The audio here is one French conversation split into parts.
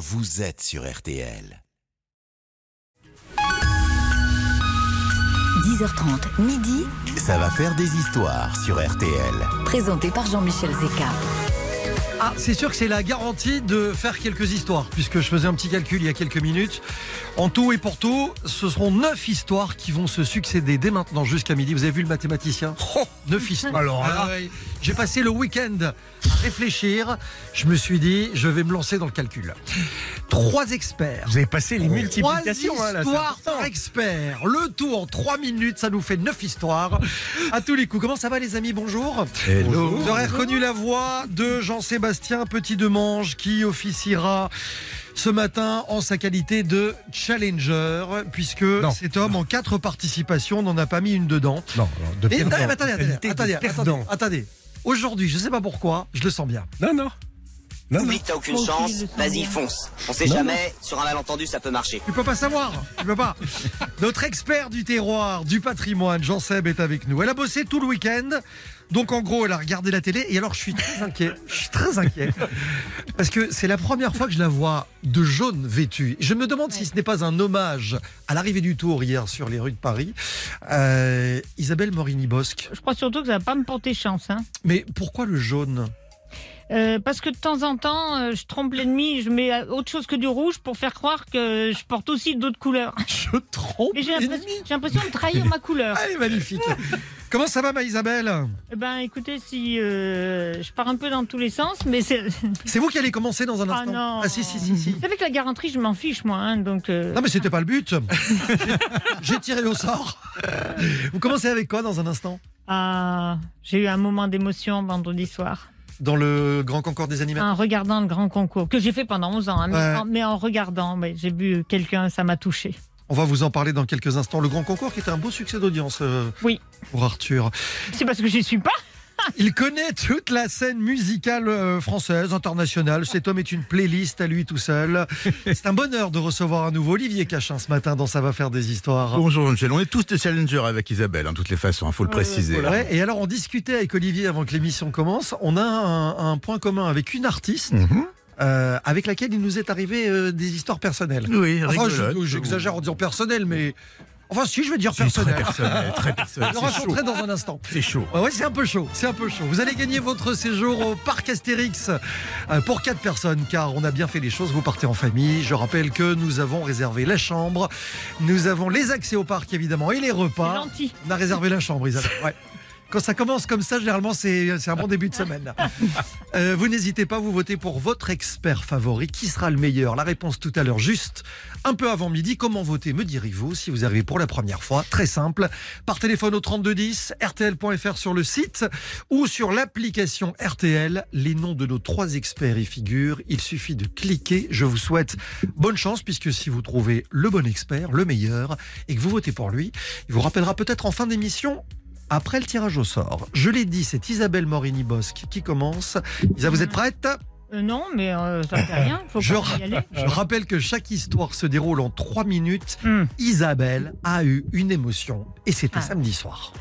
vous êtes sur RTL. 10h30, midi, Ça va faire des histoires sur RTL. présenté par Jean-Michel Zeka. Ah, c'est sûr que c'est la garantie de faire quelques histoires, puisque je faisais un petit calcul il y a quelques minutes. En tout et pour tout, ce seront neuf histoires qui vont se succéder dès maintenant jusqu'à midi. Vous avez vu le mathématicien Neuf histoires. Alors là. Ah ouais. J'ai passé le week-end à réfléchir. Je me suis dit, je vais me lancer dans le calcul. Trois experts. Vous avez passé les Trois multiplications. hein, là, c'est histoires important. par expert. Le tout en trois minutes, ça nous fait neuf histoires. À tous les coups. Comment ça va les amis? Bonjour. Hello. Vous aurez reconnu la voix de Jean-Sébastien Petit-Demange qui officiera ce matin en sa qualité de challenger, puisque Non. cet homme, en quatre participations, n'en a pas mis une dedans. Non, non, de Et, perdant. non, attendez, attendez, attendez, attendez, attendez. Aujourd'hui, je ne sais pas pourquoi, je le sens bien. Non, non. Non, que t'as aucune chance, vas-y fonce. On sait Non, jamais, sur un malentendu ça peut marcher. Tu peux pas savoir, tu peux pas. Notre expert du terroir, du patrimoine, Jean Seb est avec nous. Elle a bossé tout le week-end. Donc en gros, elle a regardé la télé et alors je suis très inquiet. Je suis très inquiet parce que c'est la première fois que je la vois de jaune vêtue. Je me demande si ce n'est pas un hommage à l'arrivée du Tour hier sur les rues de Paris. Euh, Isabelle Morini-Bosque. Je crois surtout que ça va pas me porter chance. Hein. Mais pourquoi le jaune? Euh, parce que de temps en temps, euh, je trompe l'ennemi, je mets euh, autre chose que du rouge pour faire croire que je porte aussi d'autres couleurs. Je trompe. Et j'ai l'impression de trahir ma couleur. Allez, magnifique. Comment ça va, ma Isabelle? Eh ben, écoutez, si euh, je pars un peu dans tous les sens, mais c'est. C'est vous qui allez commencer dans un Ah instant. non. Ah si, si, si, si. Vous savez que la garantie, je m'en fiche, moi. Hein, donc. Non mais c'était pas le but. J'ai tiré au sort. Vous commencez avec quoi dans un instant? Ah, j'ai eu un moment d'émotion vendredi soir Dans le grand concours des animaux. en regardant le grand concours que j'ai fait pendant 11 ans, hein, mais, Ouais. en, mais en regardant, ouais, j'ai vu quelqu'un, ça m'a touché. On va vous en parler dans quelques instants. Le grand concours qui était un beau succès d'audience euh, Oui. pour Arthur. C'est parce que j'y suis pas. Il connaît toute la scène musicale euh, française, internationale. Cet homme est une playlist à lui tout seul. C'est un bonheur de recevoir à nouveau Olivier Cachin ce matin dans Ça va faire des histoires. Bonjour, Michel. On est tous des challengers avec Isabelle, en toutes les façons, il faut le préciser. Et alors on discutait avec Olivier avant que l'émission commence. On a un, un point commun avec une artiste Mhm. euh, avec laquelle il nous est arrivé euh, des histoires personnelles. Oui, Enfin, j'exagère en disant personnel, mais. Enfin, si, je vais dire C'est très personnel. personnel, très personnel. Je le raconterai dans un instant. C'est chaud. Ouais, ouais, c'est un peu chaud, c'est un peu chaud. Vous allez gagner votre séjour au parc Astérix euh, pour 4 personnes, car on a bien fait les choses. Vous partez en famille. Je rappelle que nous avons réservé la chambre, nous avons les accès au parc évidemment et les C'est repas. gentil. On a réservé la chambre, Isabelle. Ouais. Quand ça commence comme ça, généralement, c'est un bon début de semaine. Euh, vous n'hésitez pas, vous votez pour votre expert favori. Qui sera le meilleur? La réponse tout à l'heure, juste un peu avant midi. Comment voter, me direz-vous, si vous arrivez pour la première fois? Très simple. Par téléphone au 3210, rtl.fr sur le site ou sur l'application RTL. Les noms de nos trois experts y figurent. Il suffit de cliquer. Je vous souhaite bonne chance, puisque si vous trouvez le bon expert, le meilleur, et que vous votez pour lui, il vous rappellera peut-être en fin d'émission après le tirage au sort. Je l'ai dit, c'est Isabelle Morini-Bosque qui commence. Isa, vous êtes prête? Euh, non, mais euh, ça fait rien. Faut je, pas y aller. je rappelle que chaque histoire se déroule en trois minutes. Hmm. Isabelle a eu une émotion et c'était Ah. samedi soir.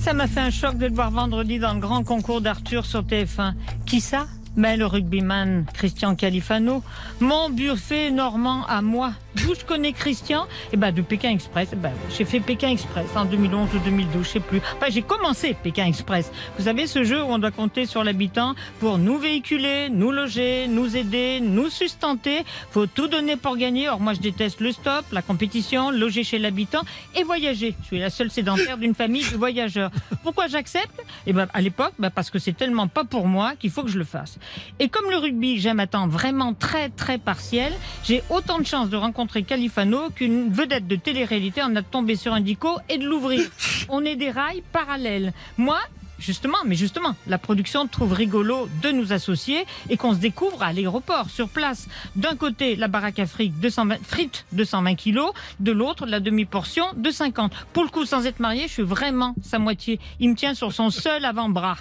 Ça m'a fait un choc de le voir vendredi dans le grand concours d'Arthur sur TF1. Qui ça? Mais le rugbyman Christian Califano, mon buffet normand à moi. D'où je connais Christian? Eh ben de Pékin Express. Eh ben, j'ai fait Pékin Express en 2011 ou 2012, je sais plus. Enfin, j'ai commencé Pékin Express. Vous savez ce jeu où on doit compter sur l'habitant pour nous véhiculer, nous loger, nous aider, nous sustenter. Faut tout donner pour gagner. Or moi je déteste le stop, la compétition, loger chez l'habitant et voyager. Je suis la seule sédentaire d'une famille de voyageurs. Pourquoi j'accepte? Eh ben à l'époque, ben, parce que c'est tellement pas pour moi qu'il faut que je le fasse. Et comme le rugby, j'aime un temps vraiment très très partiel, j'ai autant de chances de rencontrer Califano qu'une vedette de télé-réalité en a tombé sur un dico et de l'ouvrir. On est des rails parallèles. Moi, Justement, mais justement, la production trouve rigolo de nous associer et qu'on se découvre à l'aéroport, sur place. D'un côté, la baraque 220, frites 220 kilos, de l'autre, la demi-portion de 50. Pour le coup, sans être marié, je suis vraiment sa moitié. Il me tient sur son seul avant-bras.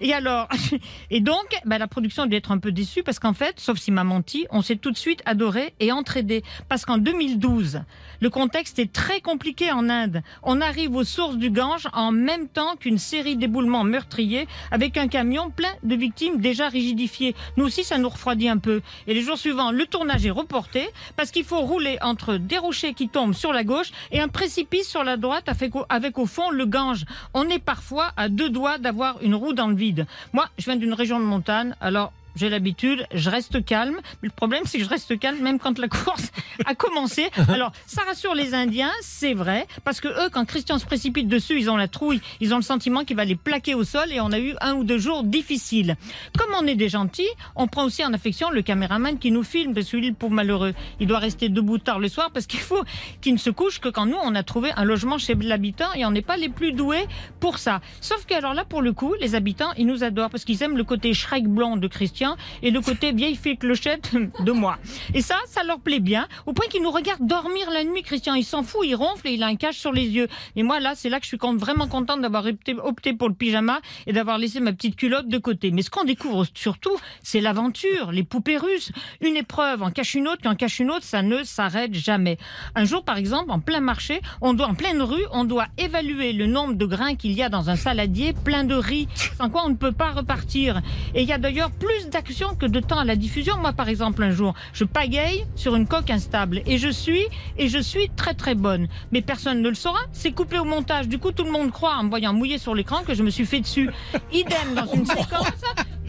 Et alors, et donc, bah, la production dû être un peu déçue parce qu'en fait, sauf s'il m'a menti, on s'est tout de suite adoré et entraidé. Parce qu'en 2012, le contexte est très compliqué en Inde. On arrive aux sources du Gange en même temps qu'une série d'éboulements meurtrier avec un camion plein de victimes déjà rigidifiées. Nous aussi, ça nous refroidit un peu. Et les jours suivants, le tournage est reporté parce qu'il faut rouler entre des rochers qui tombent sur la gauche et un précipice sur la droite avec au fond le Gange. On est parfois à deux doigts d'avoir une roue dans le vide. Moi, je viens d'une région de montagne, alors j'ai l'habitude, je reste calme. Le problème, c'est que je reste calme même quand la course a commencé. Alors, ça rassure les Indiens, c'est vrai, parce que eux, quand Christian se précipite dessus, ils ont la trouille, ils ont le sentiment qu'il va les plaquer au sol et on a eu un ou deux jours difficiles. Comme on est des gentils, on prend aussi en affection le caméraman qui nous filme, parce que lui, pauvre malheureux, il doit rester debout tard le soir parce qu'il faut qu'il ne se couche que quand nous, on a trouvé un logement chez l'habitant et on n'est pas les plus doués pour ça. Sauf que alors là, pour le coup, les habitants, ils nous adorent parce qu'ils aiment le côté Shrek blond de Christian et le côté vieille fille clochette de moi. Et ça, ça leur plaît bien, au point qu'ils nous regardent dormir la nuit, Christian. Il s'en fout, il ronfle et il a un cache sur les yeux. Et moi, là, c'est là que je suis vraiment contente d'avoir opté pour le pyjama et d'avoir laissé ma petite culotte de côté. Mais ce qu'on découvre surtout, c'est l'aventure, les poupées russes. Une épreuve en cache une autre, qui en cache une autre, ça ne s'arrête jamais. Un jour, par exemple, en plein marché, on doit, en pleine rue, on doit évaluer le nombre de grains qu'il y a dans un saladier plein de riz, sans quoi on ne peut pas repartir. Et il y a d'ailleurs plus que de temps à la diffusion. Moi, par exemple, un jour, je pagaille sur une coque instable et je suis, et je suis très très bonne. Mais personne ne le saura. C'est coupé au montage. Du coup, tout le monde croit, en me voyant mouiller sur l'écran, que je me suis fait dessus. Idem dans une séquence,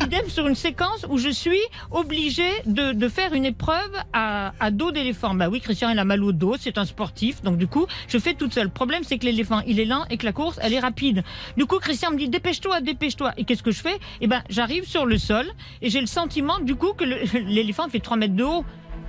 idem sur une séquence où je suis obligée de, faire une épreuve à, dos d'éléphant. Bah oui, Christian, il a mal au dos, c'est un sportif. Donc du coup, je fais toute seule. Le problème, c'est que l'éléphant, il est lent et que la course, elle est rapide. Du coup, Christian me dit, dépêche-toi, dépêche-toi. Et qu'est-ce que je fais? Eh ben, j'arrive sur le sol et j'ai le sentiment, du coup, que l'éléphant fait 3 mètres de haut.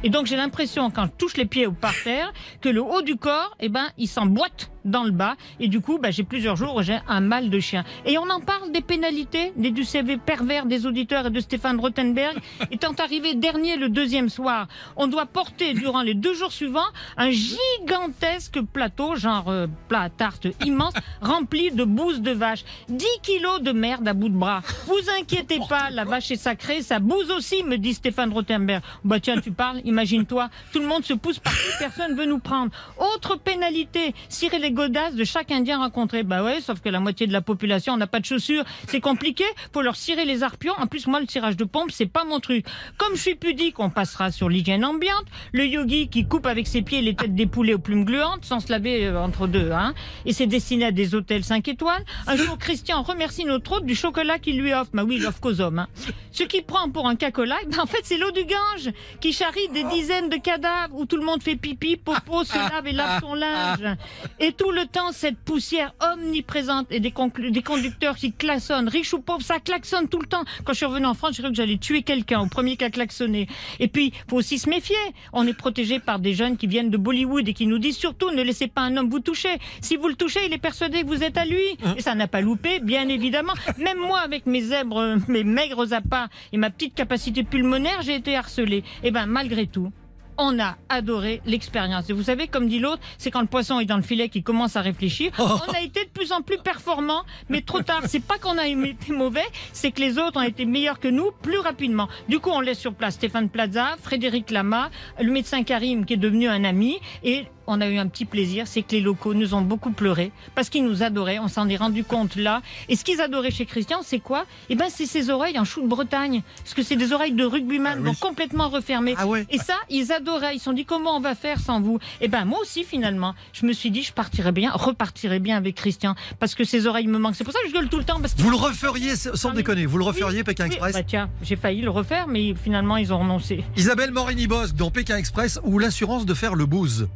Et donc j'ai l'impression quand je touche les pieds au par terre que le haut du corps, eh ben, il s'emboîte dans le bas et du coup, bah, j'ai plusieurs jours où j'ai un mal de chien. Et on en parle des pénalités, des du CV pervers des auditeurs et de Stéphane Rothenberg. Étant arrivé dernier le deuxième soir, on doit porter durant les deux jours suivants un gigantesque plateau, genre euh, plat à tarte immense, rempli de bouse de vache. 10 kilos de merde à bout de bras. Vous inquiétez pas, la vache est sacrée, ça bouse aussi, me dit Stéphane Rothenberg. Bah tiens, tu parles, imagine-toi, tout le monde se pousse partout, personne veut nous prendre. Autre pénalité, cirer les godasses de chaque Indien rencontré. Bah ouais, sauf que la moitié de la population n'a pas de chaussures. C'est compliqué, faut leur cirer les arpions. En plus, moi, le tirage de pompe, c'est pas mon truc. Comme je suis pudique, on passera sur l'hygiène ambiante. Le yogi qui coupe avec ses pieds les têtes des poulets aux plumes gluantes sans se laver euh, entre deux, hein. Et c'est destiné à des hôtels 5 étoiles. Un jour, Christian remercie notre hôte du chocolat qu'il lui offre. Bah oui, il offre qu'aux hommes, hein. Ce qu'il prend pour un cacola, ben, en fait, c'est l'eau du Gange qui charrie des dizaines de cadavres où tout le monde fait pipi, popo, se lave et lave son linge. Et tout le temps, cette poussière omniprésente et des, conducteurs qui klaxonnent, riches ou pauvres, ça klaxonne tout le temps. Quand je suis revenu en France, j'ai cru que j'allais tuer quelqu'un au premier qui a klaxonné. Et puis, faut aussi se méfier. On est protégé par des jeunes qui viennent de Bollywood et qui nous disent surtout ne laissez pas un homme vous toucher. Si vous le touchez, il est persuadé que vous êtes à lui. Et ça n'a pas loupé, bien évidemment. Même moi, avec mes zèbres, mes maigres appâts et ma petite capacité pulmonaire, j'ai été harcelé. Et ben, malgré tout, on a adoré l'expérience. Et vous savez, comme dit l'autre, c'est quand le poisson est dans le filet qu'il commence à réfléchir. On a été de plus en plus performants, mais trop tard. C'est pas qu'on a été mauvais, c'est que les autres ont été meilleurs que nous plus rapidement. Du coup, on laisse sur place Stéphane Plaza, Frédéric Lama, le médecin Karim qui est devenu un ami et on a eu un petit plaisir, c'est que les locaux nous ont beaucoup pleuré parce qu'ils nous adoraient. On s'en est rendu compte là. Et ce qu'ils adoraient chez Christian, c'est quoi? Eh ben, c'est ses oreilles en chou de Bretagne, parce que c'est des oreilles de rugbyman, donc complètement refermées. Ah ouais. Et ça, ils adoraient. Ils se sont dit comment on va faire sans vous? Eh ben, moi aussi finalement, je me suis dit je partirais bien, repartirais bien avec Christian, parce que ses oreilles me manquent. C'est pour ça que je gueule tout le temps parce que Vous le referiez, sans Ah déconner, vous le referiez Pékin Oui, Express bah tiens, j'ai failli le refaire, mais finalement ils ont renoncé. Isabelle Morini-Bosque dans Pékin Express ou l'assurance de faire le booze.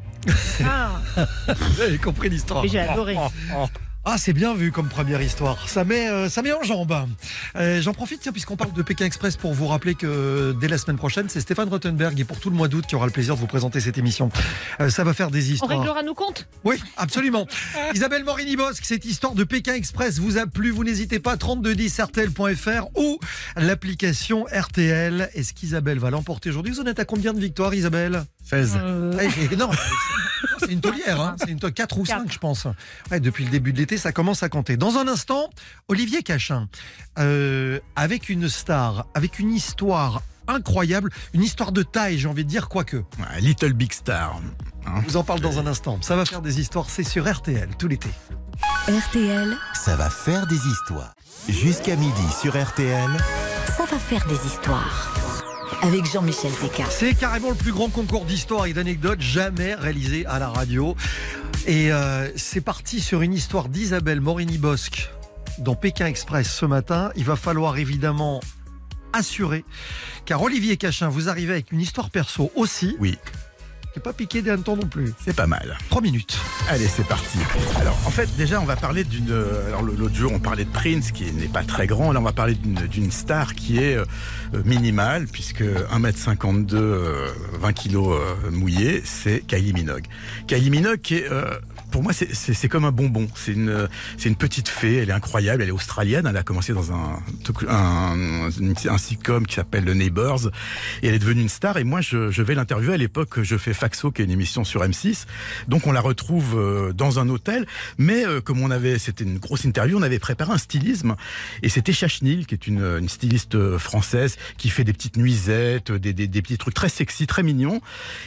Ah, Vous avez compris l'histoire. mais j'ai adoré. Ah, c'est bien vu comme première histoire. Ça met, euh, ça met en jambe. Euh, J'en profite, tiens, puisqu'on parle de Pékin Express, pour vous rappeler que dès la semaine prochaine, c'est Stéphane Rothenberg et pour tout le mois d'août qui aura le plaisir de vous présenter cette émission. Euh, ça va faire des On histoires. réglera nos comptes? Oui, absolument. Isabelle Morini-Bosque, cette histoire de Pékin Express vous a plu, vous n'hésitez pas, 3210rtl.fr ou l'application RTL. Est-ce qu'Isabelle va l'emporter aujourd'hui? Vous en êtes à combien de victoires, Isabelle? 16. Euh, Ouais, j'ai- non, c'est une taulière, hein. c'est une taulière, 4 ou 5 je pense. Ouais, depuis le début de l'été, ça commence à compter. Dans un instant, Olivier Cachin, euh, avec une star, avec une histoire incroyable, une histoire de taille, j'ai envie de dire, quoique. Ouais, Little Big Star. hein. Je vous en parle dans un instant. Ça va faire des histoires, c'est sur RTL tout l'été. RTL, Ça va faire des histoires. Jusqu'à midi sur RTL. ça va faire des histoires. Avec Jean-Michel Zeka. C'est carrément le plus grand concours d'histoire et d'anecdotes jamais réalisé à la radio. Et euh, c'est parti sur une histoire d'Isabelle Morini-Bosque dans Pékin Express ce matin. Il va falloir évidemment assurer, car Olivier Cachin, vous arrivez avec une histoire perso aussi, Oui, n'est pas piqué des hannetons non plus. c'est pas mal. Trois minutes. Allez, c'est parti. Alors, en fait, déjà, on va parler d'une. euh, Alors, l'autre jour, on parlait de Prince, qui n'est pas très grand. Là, on va parler d'une star qui est euh, euh, minimale, puisque 1m52, euh, 20 kg euh, mouillé, c'est Kylie Minogue. Kylie Minogue, qui est. pour moi, c'est- comme un bonbon. C'est une, une petite fée. Elle est incroyable. Elle est australienne. Elle a commencé dans un, un, un sitcom qui s'appelle The Neighbors. Et elle est devenue une star. Et moi, je, je vais l'interviewer à l'époque. Je fais Faxo, qui est une émission sur M6. Donc, on la retrouve euh, dans un hôtel. Mais euh, comme on avait, c'était une grosse interview, on avait préparé un stylisme. Et c'était Chachnil, qui est une, une styliste euh, française, qui fait des petites nuisettes, des, des, des petits trucs très sexy, très mignons.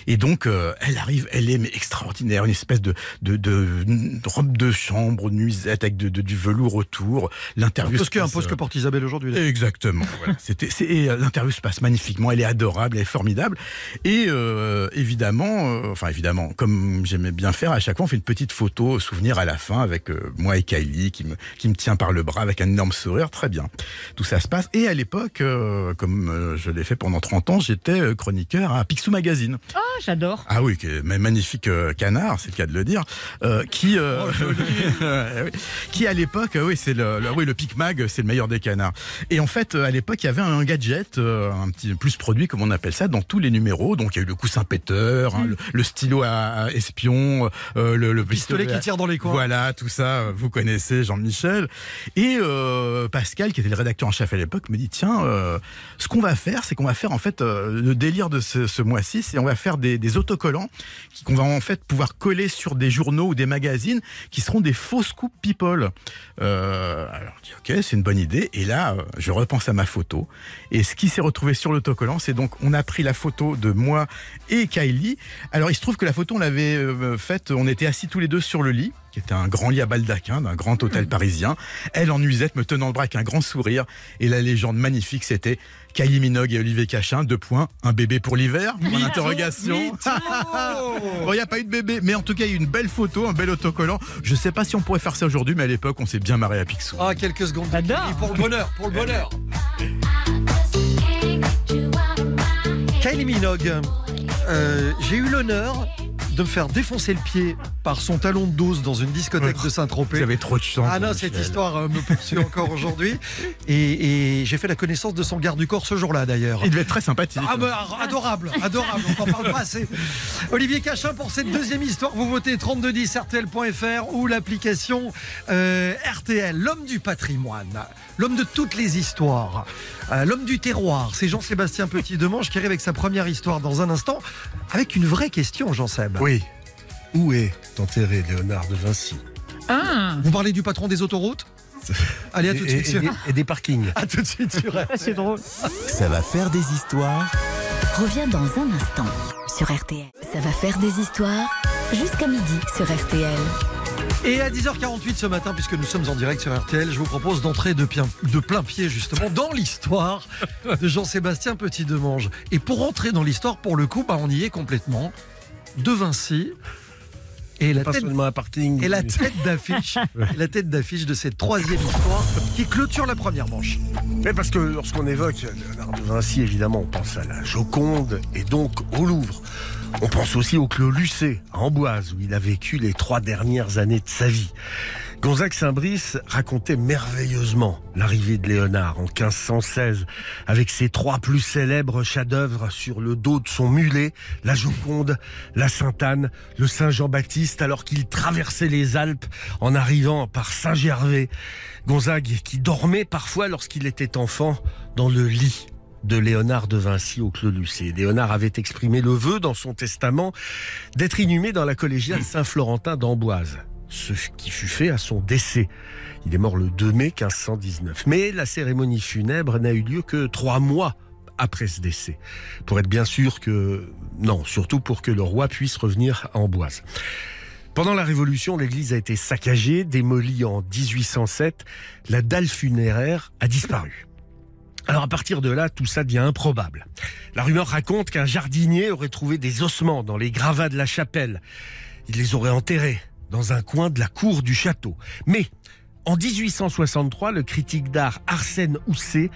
Et donc, elle arrive, elle est extraordinaire, une espèce de, de, de, de robe de chambre, nuisette avec de, de- du velours autour. L'interview. Un peu se ce que, euh, porte Isabelle aujourd'hui. Exactement. voilà. C'était, c'est, et, euh, l'interview se passe magnifiquement. Elle est adorable, elle est formidable. Et euh, évidemment, euh, enfin évidemment, comme j'aimais bien faire, à chaque fois on fait une petite photo souvenir à la fin avec euh, moi et Kylie qui me qui me tient par le bras avec un énorme sourire. Très bien. Tout ça se passe. Et à l'époque, euh, comme euh, je l'ai fait pendant 30 ans, j'étais euh, chroniqueur à Picsou Magazine. Ah, j'adore. Ah oui, magnifique euh, canard, c'est le cas de le dire, euh, qui, euh, oui, qui à l'époque, oui, c'est le, le- oui, le Pic Mag, c'est le meilleur des canards. Et en fait, euh, à l'époque, il y avait un gadget, un petit plus produit, comme on appelle ça, dans tous les numéros. Donc, il y a eu le coussin péteur, hein, le, le stylo à, à espion, euh, le, le Pistolet qui tire dans les coins. Voilà, tout ça, vous connaissez Jean-Michel. Et Pascal, qui était le rédacteur en chef à l'époque, me dit tiens, ce qu'on va faire, c'est qu'on va faire en fait le délire de ce, ce mois-ci, c'est on va faire des, des autocollants qu'on va en fait pouvoir coller sur des journaux des magazines qui seront des fausses coupes people. Euh, alors je dis ok, c'est une bonne idée. Et là, euh, je repense à ma photo. Et ce qui s'est retrouvé sur l'autocollant, c'est donc on a pris la photo de moi et Kylie. Alors il se trouve que la photo on l'avait euh, faite, on était assis tous les deux sur le lit qui était un grand lit à baldaquin d'un grand hôtel parisien. Elle en nuisette, me tenant le bras avec un grand sourire. Et la légende magnifique, c'était Kylie Minogue et Olivier Cachin, deux points, un bébé pour l'hiver Point d'interrogation. Bon, il n'y a pas eu de bébé, mais en tout cas, il y a eu une belle photo, un bel autocollant. Je sais pas si on pourrait faire ça aujourd'hui, mais à l'époque, on s'est bien marré à Picsou. Ah, quelques secondes. J'adore. Et pour le bonheur, pour le bonheur. Kylie Minogue, euh, j'ai eu l'honneur de me faire défoncer le pied par son talon de 12 dans une discothèque de Vous Saint-Tropez. avez trop de chance. Ah non, Michel. cette histoire euh, me poursuit encore aujourd'hui. Et, et j'ai fait la connaissance de son garde du corps ce jour-là d'ailleurs. Il devait être très sympathique. Ah bah, adorable, adorable, on n'en parle pas assez. Olivier Cachin, pour cette deuxième histoire, vous votez 3210 RTL.fr ou l'application euh, RTL, l'homme du patrimoine, l'homme de toutes les histoires, euh, l'homme du terroir, c'est Jean-Sébastien Petit-Demange qui arrive avec sa première histoire dans un instant, avec une vraie question, Jean-Seb. Oui. Où est enterré Léonard de Vinci Ah, Vous parlez du patron des autoroutes Allez, à et, tout de et- suite. sur- et des, et des parkings. À tout de suite sur RTL. c'est drôle. Ça va faire des histoires. Reviens dans un instant sur RTL. Ça va faire des histoires jusqu'à midi sur RTL. Et à 10h48 ce matin, puisque nous sommes en direct sur RTL, je vous propose d'entrer de, plein- de plein pied justement dans l'histoire de Jean-Sébastien Petit-Demange. Et pour entrer dans l'histoire, pour le coup, bah, on y est complètement. De Vinci et la Pas tête, seulement un parking. et la tête d'affiche, la tête d'affiche de cette troisième histoire qui clôture la première manche. Mais parce que lorsqu'on évoque Léonard de Vinci, évidemment, on pense à la Joconde et donc au Louvre. On pense aussi au Clos Lucé, à Amboise, où il a vécu les trois dernières années de sa vie. Gonzague Saint-Brice racontait merveilleusement l'arrivée de Léonard en 1516, avec ses trois plus célèbres chefs-d'œuvre sur le dos de son mulet, la Joconde, la Sainte-Anne, le Saint-Jean-Baptiste, alors qu'il traversait les Alpes en arrivant par Saint-Gervais. Gonzague qui dormait parfois lorsqu'il était enfant dans le lit de Léonard de Vinci au Clos Lucé. Léonard avait exprimé le vœu dans son testament d'être inhumé dans la collégiale Saint-Florentin d'Amboise, ce qui fut fait à son décès. Il est mort le 2 mai 1519. Mais la cérémonie funèbre n'a eu lieu que trois mois après ce décès. Pour être bien sûr que... Non, surtout pour que le roi puisse revenir à Amboise. Pendant la Révolution, l'église a été saccagée, démolie en 1807. La dalle funéraire a disparu. Alors à partir de là, tout ça devient improbable. La rumeur raconte qu'un jardinier aurait trouvé des ossements dans les gravats de la chapelle. Il les aurait enterrés dans un coin de la cour du château. Mais en 1863, le critique d'art Arsène Housset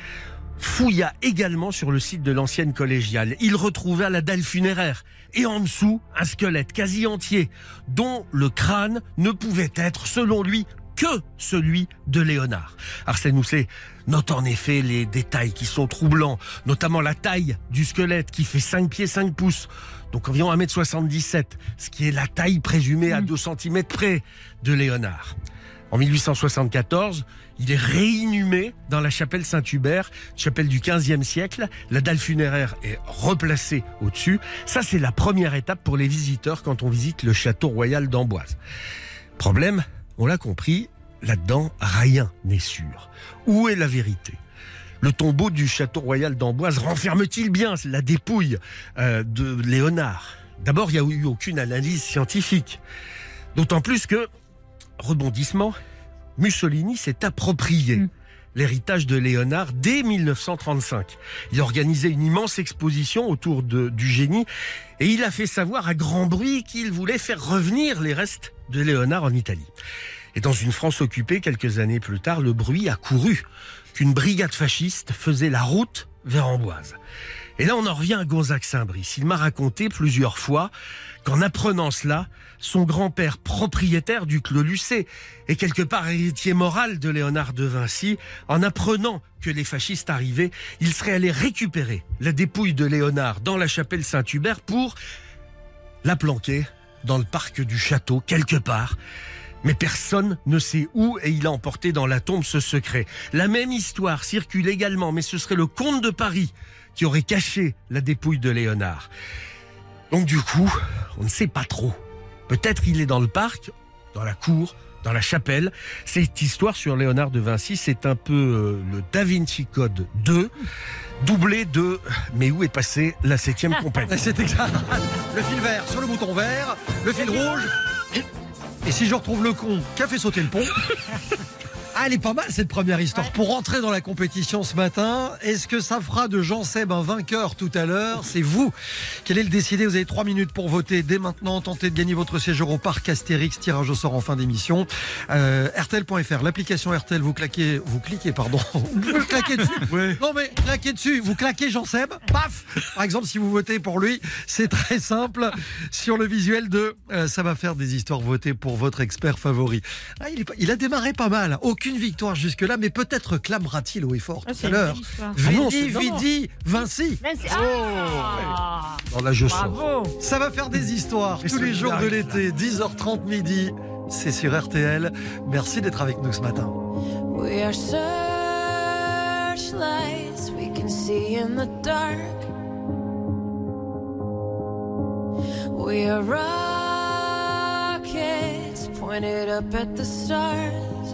fouilla également sur le site de l'ancienne collégiale. Il retrouva la dalle funéraire et en dessous un squelette quasi entier dont le crâne ne pouvait être, selon lui, que celui de Léonard. Arsène Housset note en effet les détails qui sont troublants, notamment la taille du squelette qui fait 5 pieds 5 pouces, donc environ 1m77, ce qui est la taille présumée à 2 cm près de Léonard. En 1874, il est réinhumé dans la chapelle Saint-Hubert, chapelle du 15e siècle. La dalle funéraire est replacée au-dessus. Ça, c'est la première étape pour les visiteurs quand on visite le château royal d'Amboise. Problème, on l'a compris, là-dedans, rien n'est sûr. Où est la vérité? Le tombeau du château royal d'Amboise renferme-t-il bien la dépouille euh, de Léonard? D'abord, il n'y a eu aucune analyse scientifique. D'autant plus que, rebondissement, Mussolini s'est approprié Mm. l'héritage de Léonard dès 1935. Il a organisé une immense exposition autour de- du génie et il a fait savoir à grand bruit qu'il voulait faire revenir les restes de Léonard en Italie. Et dans une France occupée, quelques années plus tard, le bruit a couru qu'une brigade fasciste faisait la route vers Amboise. Et là, on en revient à Gonzague Saint-Brice. Il m'a raconté plusieurs fois qu'en apprenant cela, son grand-père propriétaire du Clos Lucé et quelque part héritier moral de Léonard de Vinci, en apprenant que les fascistes arrivaient, il serait allé récupérer la dépouille de Léonard dans la chapelle Saint-Hubert pour la planquer dans le parc du château, quelque part. Mais personne ne sait où et il a emporté dans la tombe ce secret. La même histoire circule également, mais ce serait le comte de Paris qui aurait caché la dépouille de Léonard. Donc du coup, on ne sait pas trop. Peut-être il est dans le parc, dans la cour, dans la chapelle. Cette histoire sur Léonard de Vinci, c'est un peu euh, le Da Vinci Code 2, doublé de Mais où est passée la septième compagnie? C'est exact. Le fil vert sur le bouton vert, le fil rouge. Et si je retrouve le con qui a fait sauter le pont? ah, elle est pas mal cette première histoire. Pour rentrer dans la compétition ce matin, est-ce que ça fera de Jean Seb un vainqueur tout à l'heure? C'est vous qui allez le décider. Vous avez trois minutes pour voter dès maintenant. Tentez de gagner votre séjour au parc Astérix. Tirage au sort en fin d'émission. Euh, RTL.fr, l'application RTL, vous claquez, vous cliquez, pardon. Vous claquez dessus. Non mais claquez dessus. Vous claquez Jean Seb. Paf Par exemple, si vous votez pour lui, c'est très simple. Sur le visuel de euh, Ça va faire des histoires. Votez pour votre expert favori. Ah, il, est pas- il a démarré pas mal. Aucune victoire jusque-là, mais peut-être clamera-t-il au effort Ah, tout c'est à l'heure. Ah Vidi. Vidi, Vinci. C'est- Ah Dans la je sors. Bravo Ça va faire des histoires tous les jours de l'été, 10h30 midi. C'est sur RTL. Merci d'être avec nous ce matin. We are searchlights we can see in the dark. We are rockets pointed up at the stars.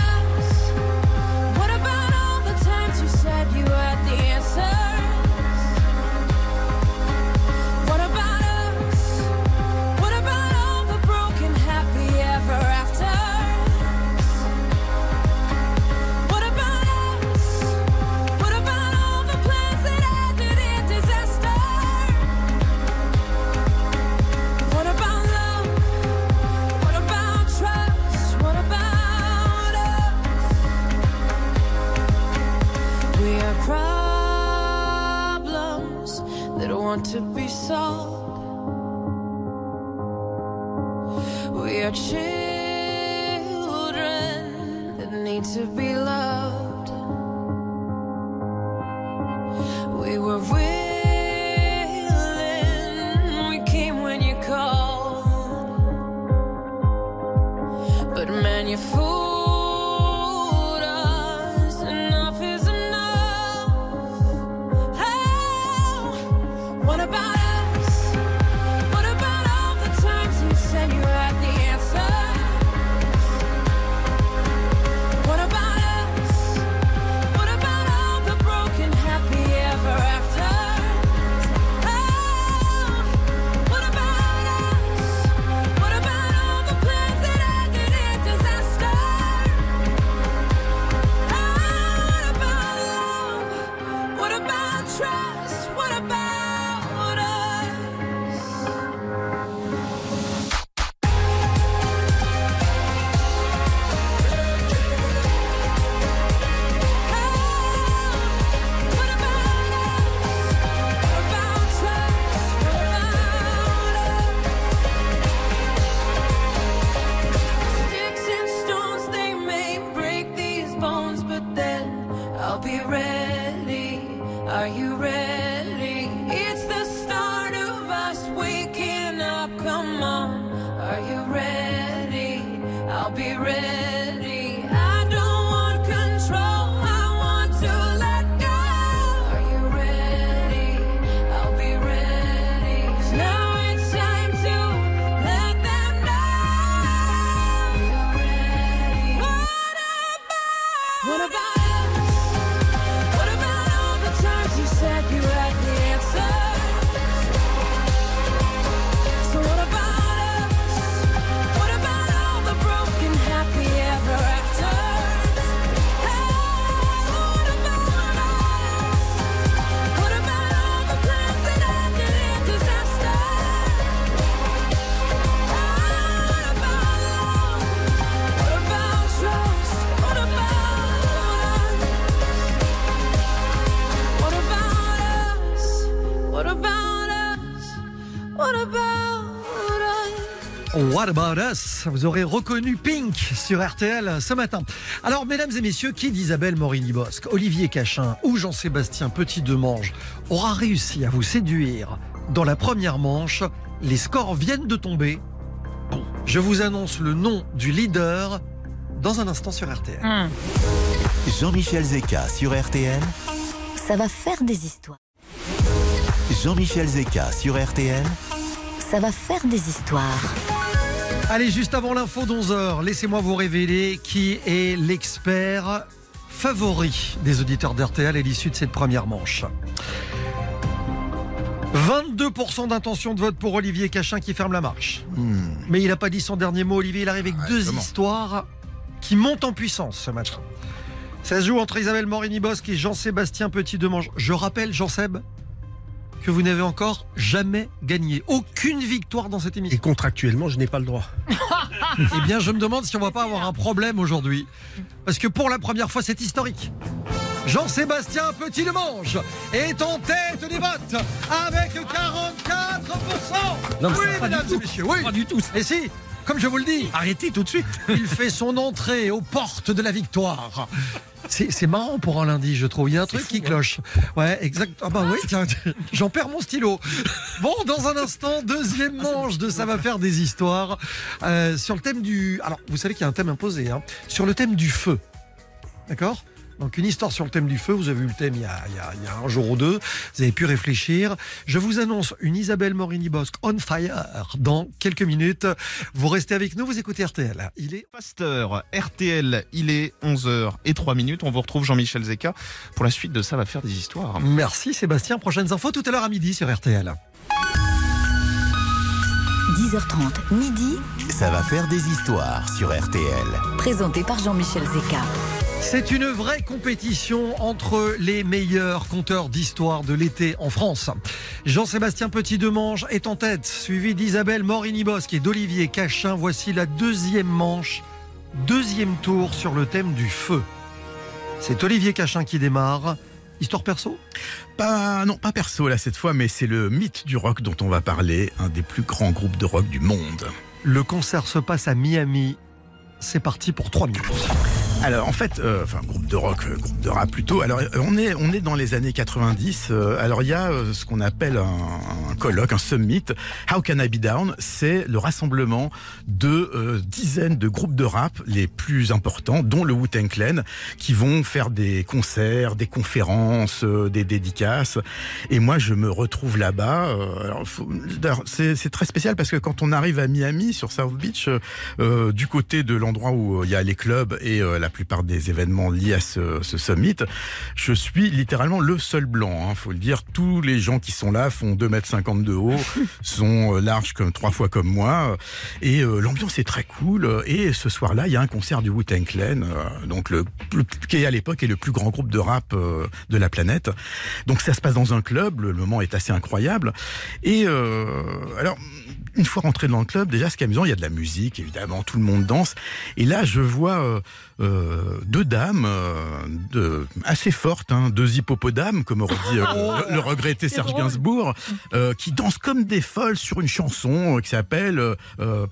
that want to be sold. We are children that need to be About Us Vous aurez reconnu Pink sur RTL ce matin. Alors, mesdames et messieurs, qui d'Isabelle Morini-Bosque, Olivier Cachin ou Jean-Sébastien Petit-Demange aura réussi à vous séduire dans la première manche Les scores viennent de tomber. Je vous annonce le nom du leader dans un instant sur RTL. Hum. Jean-Michel Zeka sur RTL. Ça va faire des histoires. Jean-Michel Zeka sur RTL. Ça va faire des histoires. Allez, juste avant l'info d'11h, laissez-moi vous révéler qui est l'expert favori des auditeurs d'RTL à l'issue de cette première manche. 22% d'intention de vote pour Olivier Cachin qui ferme la marche. Mais il n'a pas dit son dernier mot, Olivier. Il arrive avec Ouais, deux histoires qui montent en puissance ce match. Ça se joue entre Isabelle Morini-Bosque et Jean-Sébastien Petit-Demange. Je rappelle, Jean-Seb, que vous n'avez encore jamais gagné. Aucune victoire dans cette émission. Et contractuellement, je n'ai pas le droit. Eh bien, je me demande si on va pas avoir un problème aujourd'hui. Parce que pour la première fois, c'est historique. Jean-Sébastien Petit-Demange est en tête des votes avec 44%. Non, mais oui, pas du mesdames tout. et messieurs, oui. Pas du tout. Et si, comme je vous le dis, Arrêtez tout de suite. il fait son entrée aux portes de la victoire. C'est marrant pour un lundi, je trouve. Il y a un truc fou, qui hein. cloche. Ouais, exact. Ah bah oui, tiens, j'en perds mon stylo. Bon, dans un instant, deuxième manche de Ça va faire des histoires euh, sur le thème du. Alors, vous savez qu'il y a un thème imposé, hein, sur le thème du feu. D'accord? Donc une histoire sur le thème du feu, vous avez eu le thème il y, a, il y a- il y a un jour ou deux, vous avez pu réfléchir. Je vous annonce une Isabelle Morini-Bosque on fire dans quelques minutes. Vous restez avec nous, vous écoutez RTL. Il est Pasteur, RTL, il est 11h et 3 minutes. On vous retrouve Jean-Michel Zeka pour la suite de Ça va faire des histoires. Merci Sébastien. Prochaines infos tout à l'heure à midi sur RTL. 10h30, midi, Ça va faire des histoires sur RTL. présenté par Jean-Michel Zeka. C'est une vraie compétition entre les meilleurs conteurs d'histoire de l'été en France. Jean-Sébastien Petit-Demange est en tête, suivi d'Isabelle Morini-Bosque et d'Olivier Cachin. Voici la deuxième manche, deuxième tour sur le thème du feu. C'est Olivier Cachin qui démarre. Histoire perso? Pas, non, pas perso là cette fois, mais c'est le mythe du rock dont on va parler, un des plus grands groupes de rock du monde. Le concert se passe à Miami. C'est parti pour 3 minutes. Alors en fait, euh, enfin groupe de rock, euh, groupe de rap plutôt. Alors euh, on est on est dans les années 90. euh, alors il y a euh, ce qu'on appelle un, colloque, un summit. How Can I Be Down? C'est le rassemblement de dizaines de groupes de rap les plus importants, dont le Wu-Tang Clan, qui vont faire des concerts, des conférences, des dédicaces. Et moi je me retrouve là-bas. c'est très spécial parce que quand on arrive à Miami sur South Beach, du côté de l'endroit où il y a les clubs et la plupart des événements liés à ce, ce summit, je suis littéralement le seul blanc. Hein, faut le dire. Tous les gens qui sont là font 2 mètres 50 de haut, sont euh, larges comme trois fois comme moi, et euh, l'ambiance est très cool. Et ce soir-là, il y a un concert du Wu-Tang Clan, euh, donc le, le- qui à l'époque est le plus grand groupe de rap euh, de la planète. Donc ça se passe dans un club, le, moment est assez incroyable. Et alors une fois rentré dans le club, déjà ce qui est amusant, il y a de la musique, évidemment, tout le monde danse. Et là, je vois euh, deux dames euh, de, assez fortes, hein, deux hippopotames, comme aurait dit euh, le, le regretté Serge drôle. Gainsbourg, qui dansent comme des folles sur une chanson qui s'appelle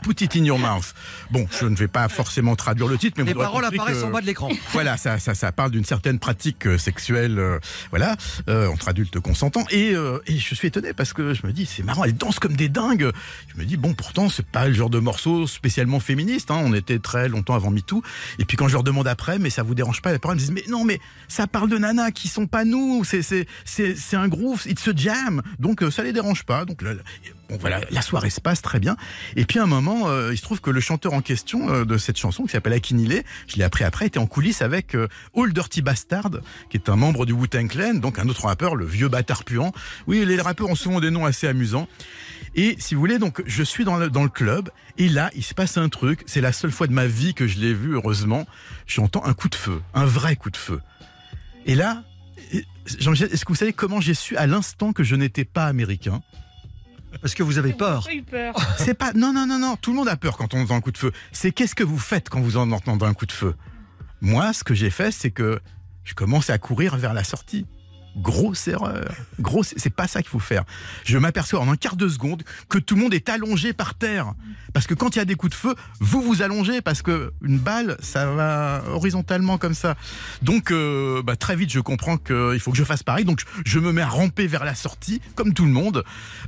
Put It in Your Mouth. Bon, je ne vais pas forcément traduire le titre, mais Les vous paroles apparaissent que- en bas de l'écran. voilà, ça, ça, ça parle d'une certaine pratique sexuelle, voilà, entre adultes consentants. Et, et je suis étonné parce que je me dis, c'est marrant, elles dansent comme des dingues. Je me dis, bon, pourtant, c'est pas le genre de morceau spécialement féministe. Hein, on était très longtemps avant MeToo. Et puis quand je leur demande après, mais ça vous dérange pas les elles me disent, mais non, mais ça parle de nanas qui sont pas nous. C'est, un groove, it's a jam. Donc euh, ça les dérange pas. Donc voilà, la soirée se passe très bien. Et puis à un moment, euh, il se trouve que le chanteur en question euh, de cette chanson, qui s'appelle Akinile, je l'ai appris après, était en coulisses avec euh, All Dirty Bastard, qui est un membre du Wu-Tang Clan, donc un autre rappeur, le vieux bâtard puant. Oui, les rappeurs ont souvent des noms assez amusants. Et si vous voulez, donc je suis dans le, dans le club, et là, il se passe un truc, c'est la seule fois de ma vie que je l'ai vu, heureusement, j'entends un coup de feu, un vrai coup de feu. Et là, Jean-Michel, est-ce que vous savez comment j'ai su à l'instant que je n'étais pas américain? Parce que vous avez peur. J'ai eu peur. c'est pas. Non, non, non, non. Tout le monde a peur quand on entend un coup de feu. C'est qu'est-ce que vous faites quand vous en entendez un coup de feu? Moi, ce que j'ai fait, c'est que je commence à courir vers la sortie. Grosse erreur. Grosse. C'est pas ça qu'il faut faire. Je m'aperçois en un quart de seconde que tout le monde est allongé par terre. Parce que quand il y a des coups de feu, vous vous allongez parce que une balle, ça va horizontalement comme ça. Donc, euh, bah, très vite, je comprends qu'il faut que je fasse pareil. Donc, je me mets à ramper vers la sortie, comme tout le monde.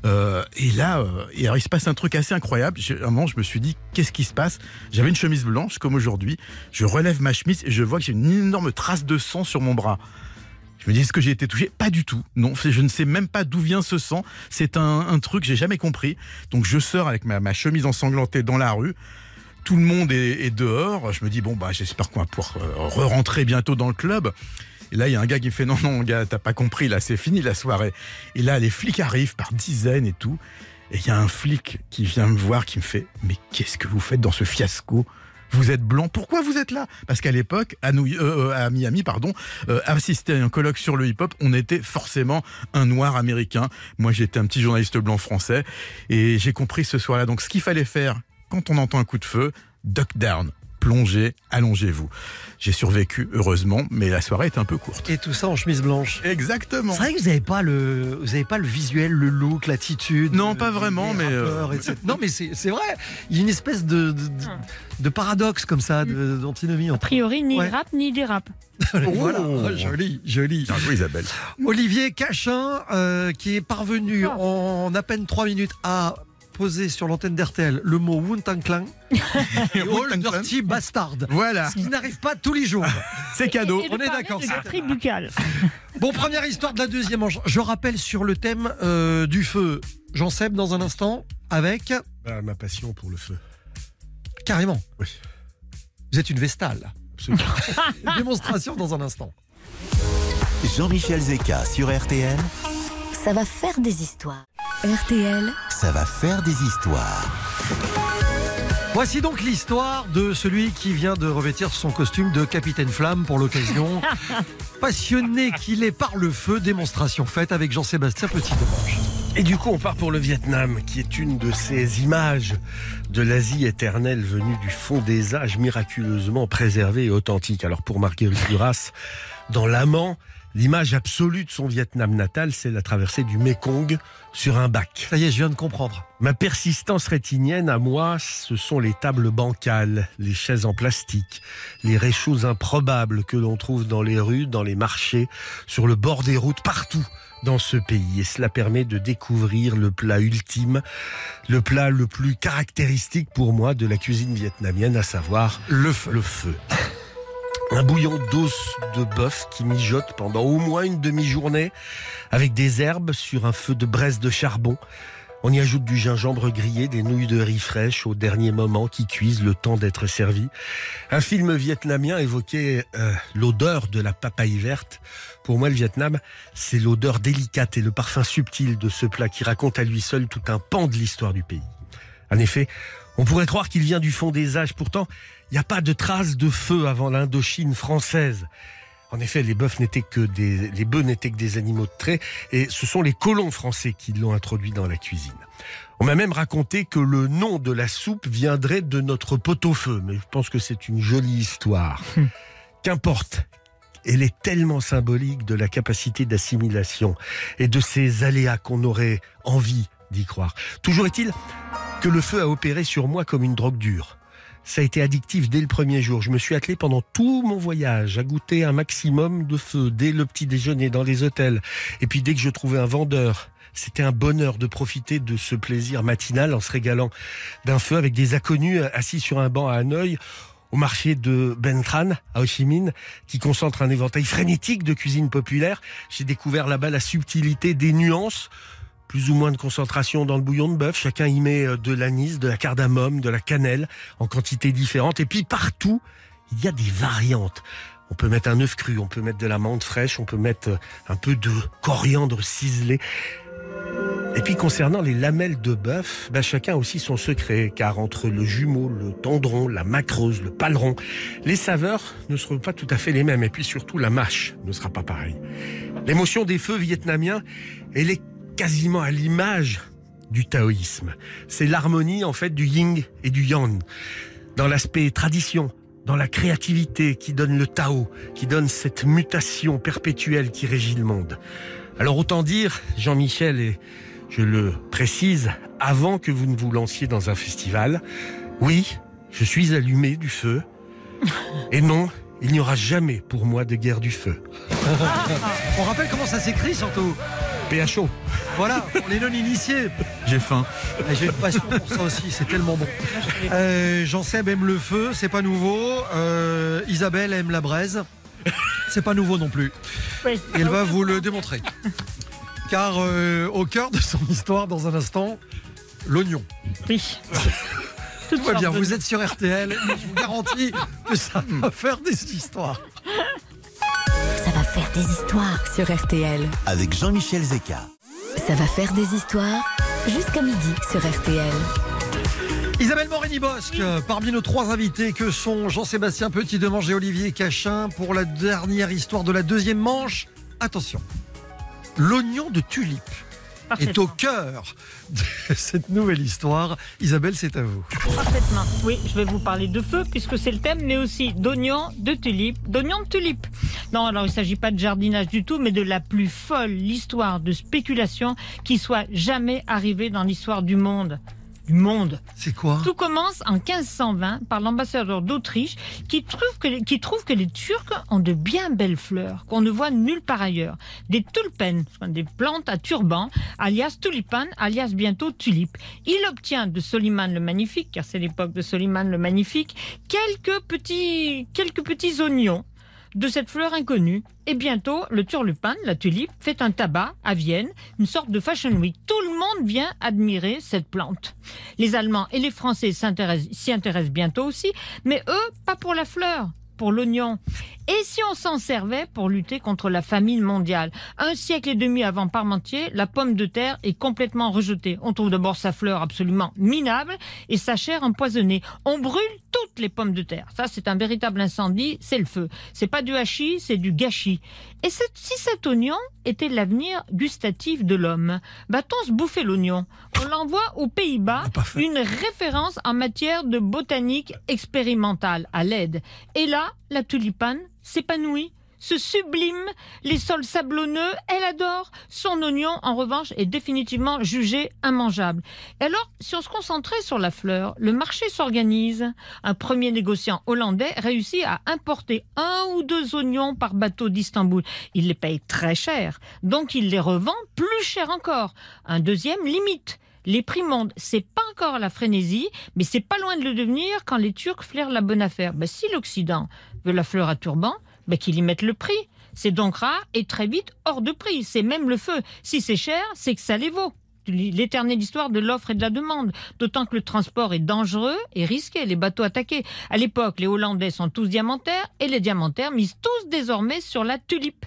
Euh, et là, euh, et alors, il se passe un truc assez incroyable. À un moment, je me suis dit, qu'est-ce qui se passe? J'avais une chemise blanche, comme aujourd'hui. Je relève ma chemise et je vois que j'ai une énorme trace de sang sur mon bras. Je me dis, est-ce que j'ai été touché? Pas du tout. Non, je ne sais même pas d'où vient ce sang. C'est un, un truc que j'ai jamais compris. Donc, je sors avec ma, chemise ensanglantée dans la rue. Tout le monde est, est dehors. Je me dis, bon, bah, j'espère qu'on va pouvoir euh, re-rentrer bientôt dans le club. Et là, il y a un gars qui me fait, non, non, gars, t'as pas compris, là, c'est fini la soirée. Et là, les flics arrivent par dizaines et tout. Et il y a un flic qui vient me voir, qui me fait, mais qu'est-ce que vous faites dans ce fiasco? Vous êtes blanc, pourquoi vous êtes là? Parce qu'à l'époque, euh, euh, à Miami, pardon, euh, assister à un colloque sur le hip-hop, on était forcément un noir américain. Moi, j'étais un petit journaliste blanc français, et j'ai compris ce soir-là. Donc, ce qu'il fallait faire quand on entend un coup de feu, duck down, plongez, allongez-vous. J'ai survécu, heureusement, mais la soirée était un peu courte. Et tout ça en chemise blanche. Exactement. C'est vrai que vous n'avez pas le, vous avez pas le visuel, le look, l'attitude. Non, pas vraiment, mais, euh, rappeurs. Non, mais c'est vrai. Il y a une espèce de, de, de- de paradoxe comme ça, d'antinomie. A entre- priori, ni Ouais. rap ni dérap. voilà, Oh. joli, joli. Bien joué, Isabelle. Olivier Cachin, euh, qui est parvenu Ah. en à peine 3 minutes à poser sur l'antenne d'RTL le mot Wu-Tang Clan et All. Dirty Bastard. Voilà, Ce qui n'arrive pas tous les jours. c'est cadeau. Et on est d'accord, c'est- buccale. Bon, première histoire de la deuxième manche. Je rappelle sur le thème euh, du feu. Jean Seb dans un instant avec Bah, ma passion pour le feu. carrément. Oui. Vous êtes une vestale. Absolument. Démonstration dans un instant. Jean-Michel Zeka sur RTL, Ça va faire des histoires. RTL, ça va faire des histoires. Voici donc l'histoire de celui qui vient de revêtir son costume de capitaine flamme pour l'occasion. Passionné qu'il est par le feu, démonstration faite avec Jean-Sébastien Petit-Demange. Et du coup, on part pour le Vietnam, qui est une de ces images de l'Asie éternelle venue du fond des âges, miraculeusement préservée et authentique. Alors pour Marguerite Duras, dans l'amant, l'image absolue de son Vietnam natal, c'est la traversée du Mekong sur un bac. Ça y est, je viens de comprendre. Ma persistance rétinienne, à moi, ce sont les tables bancales, les chaises en plastique, les réchauds improbables que l'on trouve dans les rues, dans les marchés, sur le bord des routes, partout dans ce pays. Et cela permet de découvrir le plat ultime, le plat le plus caractéristique pour moi de la cuisine vietnamienne, à savoir Le feu. le feu. Un bouillon d'os de bœuf qui mijote pendant au moins une demi-journée avec des herbes sur un feu de braise de charbon. On y ajoute du gingembre grillé, des nouilles de riz fraîches au dernier moment qui cuisent le temps d'être servis. Un film vietnamien évoquait euh, l'odeur de la papaye verte. Pour moi, le Vietnam, c'est l'odeur délicate et le parfum subtil de ce plat qui raconte à lui seul tout un pan de l'histoire du pays. En effet, on pourrait croire qu'il vient du fond des âges. Pourtant, il n'y a pas de traces de feu avant l'Indochine française. En effet, les bœufs n'étaient que des, les bœufs n'étaient que des animaux de trait, et ce sont les colons français qui l'ont introduit dans la cuisine. On m'a même raconté que le nom de la soupe viendrait de notre pot-au-feu, mais je pense que c'est une jolie histoire. Qu'importe. Elle est tellement symbolique de la capacité d'assimilation et de ces aléas qu'on aurait envie d'y croire. Toujours est-il que le feu a opéré sur moi comme une drogue dure. Ça a été addictif dès le premier jour. Je me suis attelé pendant tout mon voyage à goûter un maximum de feu dès le petit déjeuner dans les hôtels. Et puis dès que je trouvais un vendeur, c'était un bonheur de profiter de ce plaisir matinal en se régalant d'un feu avec des inconnus assis sur un banc à Hanoï au marché de Bentran à Ho Chi Minh qui concentre un éventail frénétique de cuisine populaire. J'ai découvert là-bas la subtilité des nuances plus ou moins de concentration dans le bouillon de bœuf. Chacun y met euh, de l'anis, de la cardamome, de la cannelle en quantité différente. Et puis partout, il y a des variantes. On peut mettre un œuf cru, on peut mettre de la menthe fraîche, on peut mettre euh, un peu de coriandre ciselé. Et puis concernant les lamelles de bœuf, ben chacun a aussi son secret, car entre le jumeau, le tendron, la macreuse, le paleron, les saveurs ne seront pas tout à fait les mêmes. Et puis surtout, la mâche ne sera pas pareille. L'émotion des feux vietnamiens, elle est quasiment à l'image du taoïsme. C'est l'harmonie en fait du yin et du yang. Dans l'aspect tradition, dans la créativité qui donne le Tao, qui donne cette mutation perpétuelle qui régit le monde. Alors autant dire, Jean-Michel, et je le précise, avant que vous ne vous lanciez dans un festival, oui, je suis allumé du feu. Et non, il n'y aura jamais pour moi de guerre du feu. On rappelle comment ça s'écrit surtout? PHO. Voilà, pour les non-initiés. J'ai faim. Et J'ai une passion pour ça aussi, c'est tellement bon. Euh, Jean-Seb aime le feu, c'est pas nouveau. Euh, Isabelle aime la braise, c'est pas nouveau non plus. Oui. Et elle va vous le démontrer. Car euh, au cœur de son histoire, dans un instant, l'oignon. Oui. Tout va bien, vous êtes sur RTL, mais je vous garantis que ça va faire des histoires. Ça va faire des histoires sur RTL. Avec Jean-Michel Zeka. Ça va faire des histoires jusqu'à midi sur RTL. Isabelle Morini-Bosque, euh, parmi nos trois invités que sont Jean-Sébastien Petit-Demange et Olivier Cachin pour la dernière histoire de la deuxième manche. Attention, l'oignon de tulipe est au cœur de cette nouvelle histoire. Isabelle, c'est à vous. Parfaitement. Oui, je vais vous parler de feu puisque c'est le thème, mais aussi d'oignons, de tulipes, d'oignons de tulipes. Non, alors il ne s'agit pas de jardinage du tout, mais de la plus folle histoire de spéculation qui soit jamais arrivée dans l'histoire du monde. Du monde. C'est quoi? Tout commence en 1520 par l'ambassadeur d'Autriche qui trouve, que les, qui trouve que les Turcs ont de bien belles fleurs qu'on ne voit nulle part ailleurs. Des tulpens, des plantes à turban, alias tulipan, alias bientôt tulipe. Il obtient de Soliman le Magnifique, car c'est l'époque de Soliman le Magnifique, quelques petits, quelques petits oignons de cette fleur inconnue. Et bientôt, le turlupin, la tulipe, fait un tabac à Vienne, une sorte de fashion week. Tout le monde vient admirer cette plante. Les Allemands et les Français s'y intéressent bientôt aussi, mais eux, pas pour la fleur, pour l'oignon. Et si on s'en servait pour lutter contre la famine mondiale? Un siècle et demi avant Parmentier, la pomme de terre est complètement rejetée. On trouve d'abord sa fleur absolument minable et sa chair empoisonnée. On brûle toutes les pommes de terre. Ça, c'est un véritable incendie, c'est le feu. C'est pas du hachis, c'est du gâchis. Et si cet oignon était l'avenir gustatif de l'homme, va-t-on se bouffer l'oignon? On l'envoie aux Pays-Bas, une référence en matière de botanique expérimentale à l'aide. Et là, la tulipane s'épanouit, se sublime, les sols sablonneux, elle adore. Son oignon, en revanche, est définitivement jugé immangeable. Et alors, si on se concentrait sur la fleur, le marché s'organise. Un premier négociant hollandais réussit à importer un ou deux oignons par bateau d'Istanbul. Il les paye très cher, donc il les revend plus cher encore. Un deuxième limite. Les prix montent, c'est pas encore la frénésie, mais c'est pas loin de le devenir quand les Turcs flairent la bonne affaire. Ben, si l'Occident veut la fleur à turban, ben, qu'il y mette le prix. C'est donc rare et très vite hors de prix. C'est même le feu. Si c'est cher, c'est que ça les vaut. L'éternelle histoire de l'offre et de la demande. D'autant que le transport est dangereux et risqué, les bateaux attaqués. À l'époque, les Hollandais sont tous diamantaires et les diamantaires misent tous désormais sur la tulipe.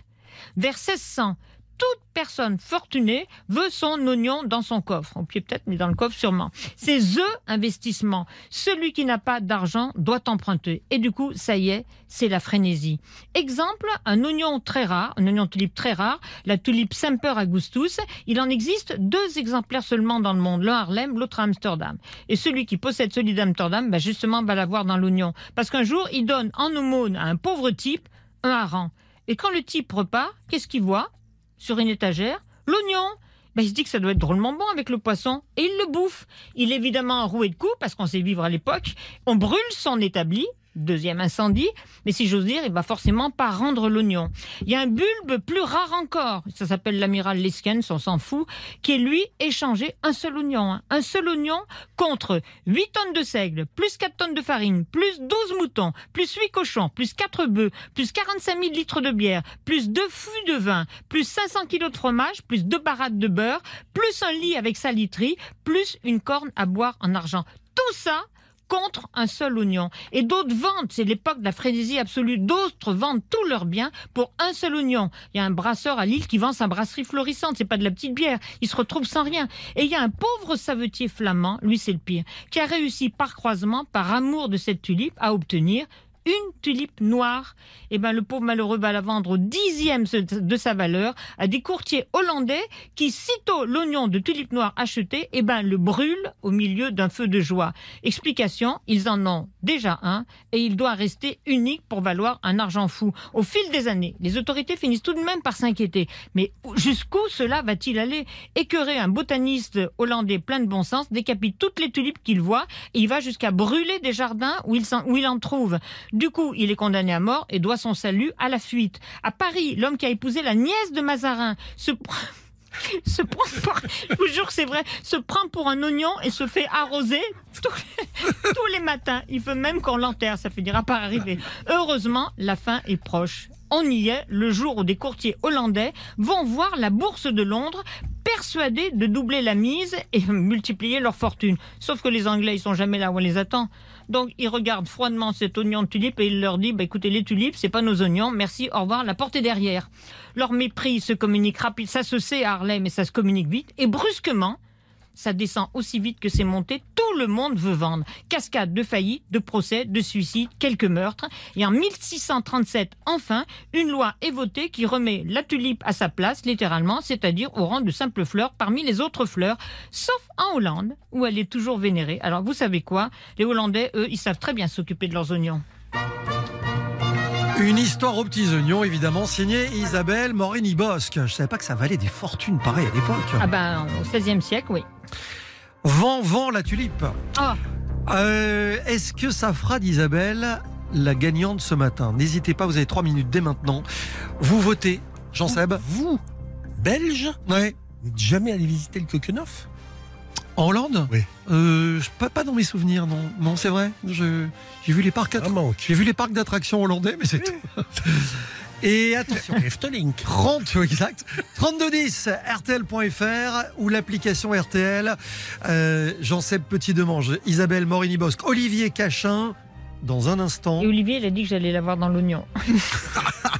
Vers 1600, toute personne fortunée veut son oignon dans son coffre. Au pied peut-être, mais dans le coffre sûrement. C'est THE investissement. Celui qui n'a pas d'argent doit emprunter. Et du coup, ça y est, c'est la frénésie. Exemple, un oignon très rare, un oignon tulipe très rare, la tulipe Semper Augustus. Il en existe deux exemplaires seulement dans le monde, l'un à Harlem, l'autre à Amsterdam. Et celui qui possède celui d'Amsterdam, bah justement, va l'avoir dans l'oignon. Parce qu'un jour, il donne en aumône à un pauvre type un hareng. Et quand le type repart, qu'est-ce qu'il voit? Sur une étagère L'oignon ben, il se dit que ça doit être drôlement bon avec le poisson et il le bouffe. Il est évidemment enroué de coups parce qu'on sait vivre à l'époque. On brûle son établi. Deuxième incendie, mais si j'ose dire, il va forcément pas rendre l'oignon. Il y a un bulbe plus rare encore, ça s'appelle l'amiral Liskens, on s'en fout, qui est lui échangé un seul oignon. hein. Un seul oignon contre 8 tonnes de seigle, plus 4 tonnes de farine, plus 12 moutons, plus 8 cochons, plus 4 bœufs, plus 45 000 litres de bière, plus 2 fûts de vin, plus 500 kilos de fromage, plus 2 barattes de beurre, plus un lit avec sa literie, plus une corne à boire en argent. Tout ça contre un seul oignon. Et d'autres vendent, c'est l'époque de la frénésie absolue, d'autres vendent tous leurs biens pour un seul oignon. Il y a un brasseur à Lille qui vend sa brasserie florissante, c'est pas de la petite bière, il se retrouve sans rien. Et il y a un pauvre savetier flamand, lui c'est le pire, qui a réussi par croisement, par amour de cette tulipe, à obtenir une tulipe noire. Et ben le pauvre malheureux va la vendre au dixième de sa valeur à des courtiers hollandais qui, sitôt l'oignon de tulipe noire acheté, et ben le brûlent au milieu d'un feu de joie. Explication, ils en ont déjà un et il doit rester unique pour valoir un argent fou. Au fil des années, les autorités finissent tout de même par s'inquiéter. Mais jusqu'où cela va-t-il aller? Écœurer un botaniste hollandais plein de bon sens décapite toutes les tulipes qu'il voit et il va jusqu'à brûler des jardins où il en trouve. Du coup, il est condamné à mort et doit son salut à la fuite. À Paris, l'homme qui a épousé la nièce de Mazarin se prend... Pour- c'est vrai, se prend pour un oignon et se fait arroser tous les, tous les matins. Il veut même qu'on l'enterre, ça finira par arriver. Heureusement, la fin est proche. On y est le jour où des courtiers hollandais vont voir la bourse de Londres persuadés de doubler la mise et multiplier leur fortune. Sauf que les Anglais, ils sont jamais là où on les attend. Donc, ils regardent froidement cet oignon de tulipe et ils leur disent, bah, écoutez, les tulipes, c'est pas nos oignons, merci, au revoir, la porte est derrière. Leur mépris se communique rapide, ça se sait à Harlem et ça se communique vite, et brusquement, ça descend aussi vite que c'est monté. Tout le monde veut vendre. Cascade de faillites, de procès, de suicides, quelques meurtres. Et en 1637, enfin, une loi est votée qui remet la tulipe à sa place, littéralement, c'est-à-dire au rang de simple fleur parmi les autres fleurs, sauf en Hollande, où elle est toujours vénérée. Alors, vous savez quoi? Les Hollandais, eux, ils savent très bien s'occuper de leurs oignons. Une histoire aux petits oignons, évidemment, signée Isabelle Morini-Bosque. Je savais pas que ça valait des fortunes pareilles à l'époque. Ah ben, au XVIe siècle, oui. Vent, vent, la tulipe. Ah, Euh, Est-ce que ça fera d'Isabelle la gagnante ce matin? N'hésitez pas, vous avez trois minutes dès maintenant. Vous votez, Jean-Seb Vous, belge, Ouais. n'êtes jamais allé visiter le Coqueneuf En Hollande Oui. Euh, je- pas, pas dans mes souvenirs, non. Non, c'est vrai. Je- J'ai vu les parcs. Manque. J'ai vu les parcs d'attractions hollandais, mais c'est tout. Et attention. Efteling. 30, exact. 3210, RTL.fr ou l'application RTL. Euh, Jean-Seb Petit-Demange, Isabelle Morini-Bosque, Olivier Cachin. Dans un instant. et Olivier, il a dit que j'allais l'avoir dans l'oignon.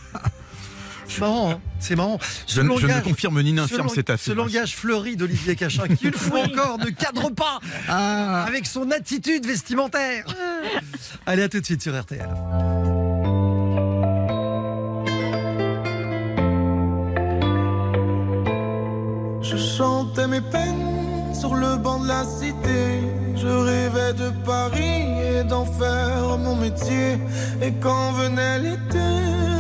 C'est marrant, hein c'est marrant. Je, ne- je ne confirme ni n'infirme ce, cette ce langage fleuri d'Olivier Cachin, qui une fois encore ne cadre pas Ah. avec son attitude vestimentaire. Allez, à tout de suite sur RTL. Je chantais mes peines sur le banc de la cité. Je rêvais de Paris et d'en faire mon métier. Et quand venait l'été,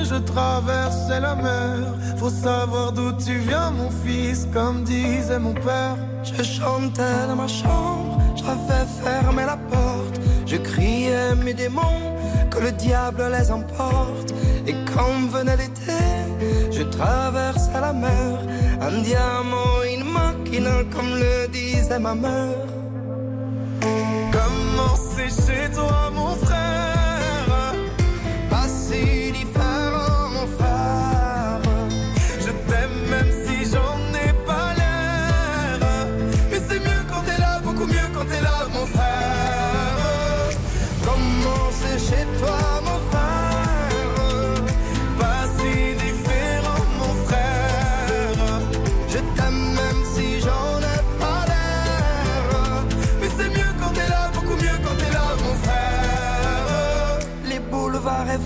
je traversais la mer. Faut savoir d'où tu viens, mon fils, comme disait mon père. Je chantais dans ma chambre, j'avais fermé la porte. Je criais mes démons, que le diable les emporte. Et quand venait l'été, je traversais la mer. Un diamant, une machina, comme le disait ma mère. Comment c'est chez toi, mon frère?